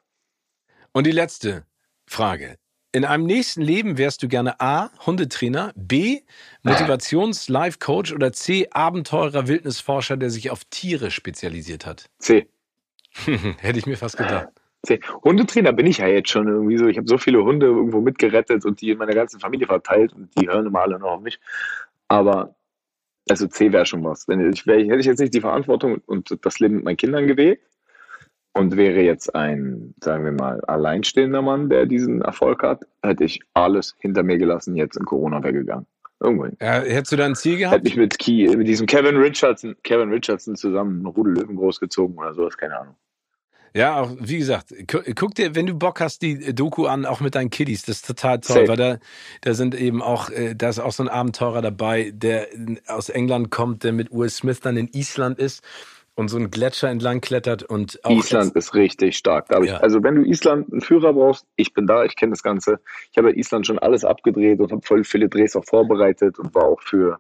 Und die letzte Frage. In einem nächsten Leben wärst du gerne A, Hundetrainer, B, Motivations-Life-Coach oder C, Abenteurer, Wildnisforscher, der sich auf Tiere spezialisiert hat? C. Hätte ich mir fast gedacht. C. Hundetrainer bin ich ja jetzt schon irgendwie so. Ich habe so viele Hunde irgendwo mitgerettet und die in meiner ganzen Familie verteilt und die hören immer alle noch auf mich. Aber also C wäre schon was. Wenn ich, wär, hätte ich jetzt nicht die Verantwortung und das Leben mit meinen Kindern gewählt und wäre jetzt ein, sagen wir mal, alleinstehender Mann, der diesen Erfolg hat, hätte ich alles hinter mir gelassen, jetzt in Corona weggegangen. Irgendwo hin. Ja, hättest du da ein Ziel gehabt? Hätte ich mit Key, mit diesem Kevin Richardson, Kevin Richardson zusammen einen Rudel Löwen großgezogen oder sowas, keine Ahnung. Ja, auch wie gesagt, guck dir, wenn du Bock hast, die Doku an, auch mit deinen Kiddies, das ist total toll, Safe. weil da, da sind eben auch, äh, da ist auch so ein Abenteurer dabei, der aus England kommt, der mit Will Smith dann in Island ist und so einen Gletscher entlang klettert und auch Island ist richtig stark. Ja. Ich, also wenn du Island einen Führer brauchst, ich bin da, ich kenne das Ganze. Ich habe Island schon alles abgedreht und habe voll viele Drehs auch vorbereitet und war auch für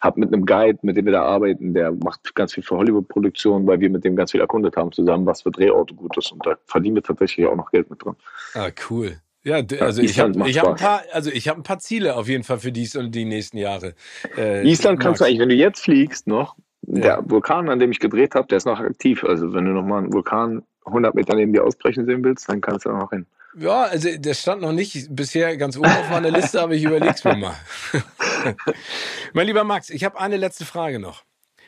habe mit einem Guide, mit dem wir da arbeiten, der macht ganz viel für Hollywood-Produktionen, weil wir mit dem ganz viel erkundet haben zusammen, was für Drehorte gut ist. Und da verdienen wir tatsächlich auch noch Geld mit dran. Ah, cool. Ja, also ja, ich habe ich hab ein paar, also ich habe ein paar Ziele auf jeden Fall für dies und die nächsten Jahre. Äh, Island kannst du eigentlich, wenn du jetzt fliegst noch, ja. der Vulkan, an dem ich gedreht habe, der ist noch aktiv. Also wenn du noch mal einen Vulkan 100 Meter neben dir ausbrechen sehen willst, dann kannst du da noch hin. Ja, also das stand noch nicht bisher ganz oben auf meiner Liste, aber ich überleg's mir mal. mein lieber Max, ich habe eine letzte Frage noch.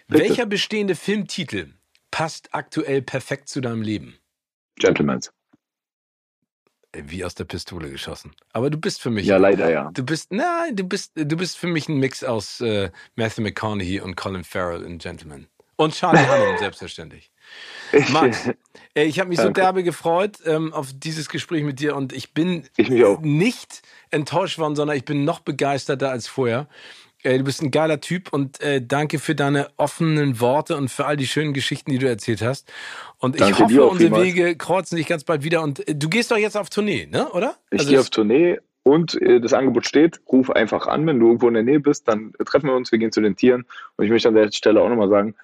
Bitte? Welcher bestehende Filmtitel passt aktuell perfekt zu deinem Leben? Gentleman's. Wie aus der Pistole geschossen. Aber du bist für mich. Ja, leider ja. Du bist, nein, du bist, du bist für mich ein Mix aus äh, Matthew McConaughey und Colin Farrell in Gentleman. Und Charlie Hunnam, selbstverständlich. Max, äh, ich habe mich Danke. so derbe gefreut ähm, auf dieses Gespräch mit dir und ich bin ich nicht enttäuscht worden, sondern ich bin noch begeisterter als vorher. Äh, du bist ein geiler Typ und äh, danke für deine offenen Worte und für all die schönen Geschichten, die du erzählt hast. Und danke ich hoffe, unsere vielmals. Wege kreuzen sich ganz bald wieder. Und äh, du gehst doch jetzt auf Tournee, ne? Oder? Ich also gehe auf Tournee und äh, das Angebot steht. Ruf einfach an, wenn du irgendwo in der Nähe bist, dann treffen wir uns, wir gehen zu den Tieren. Und ich möchte an der Stelle auch nochmal sagen,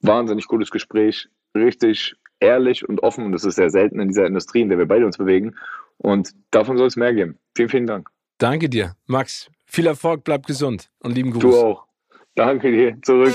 wahnsinnig cooles Gespräch, richtig ehrlich und offen. Und das ist sehr selten in dieser Industrie, in der wir beide uns bewegen. Und davon soll es mehr geben. Vielen, vielen Dank. Danke dir, Max. Viel Erfolg, bleib gesund und lieben Gruß. Du auch. Danke dir. Zurück.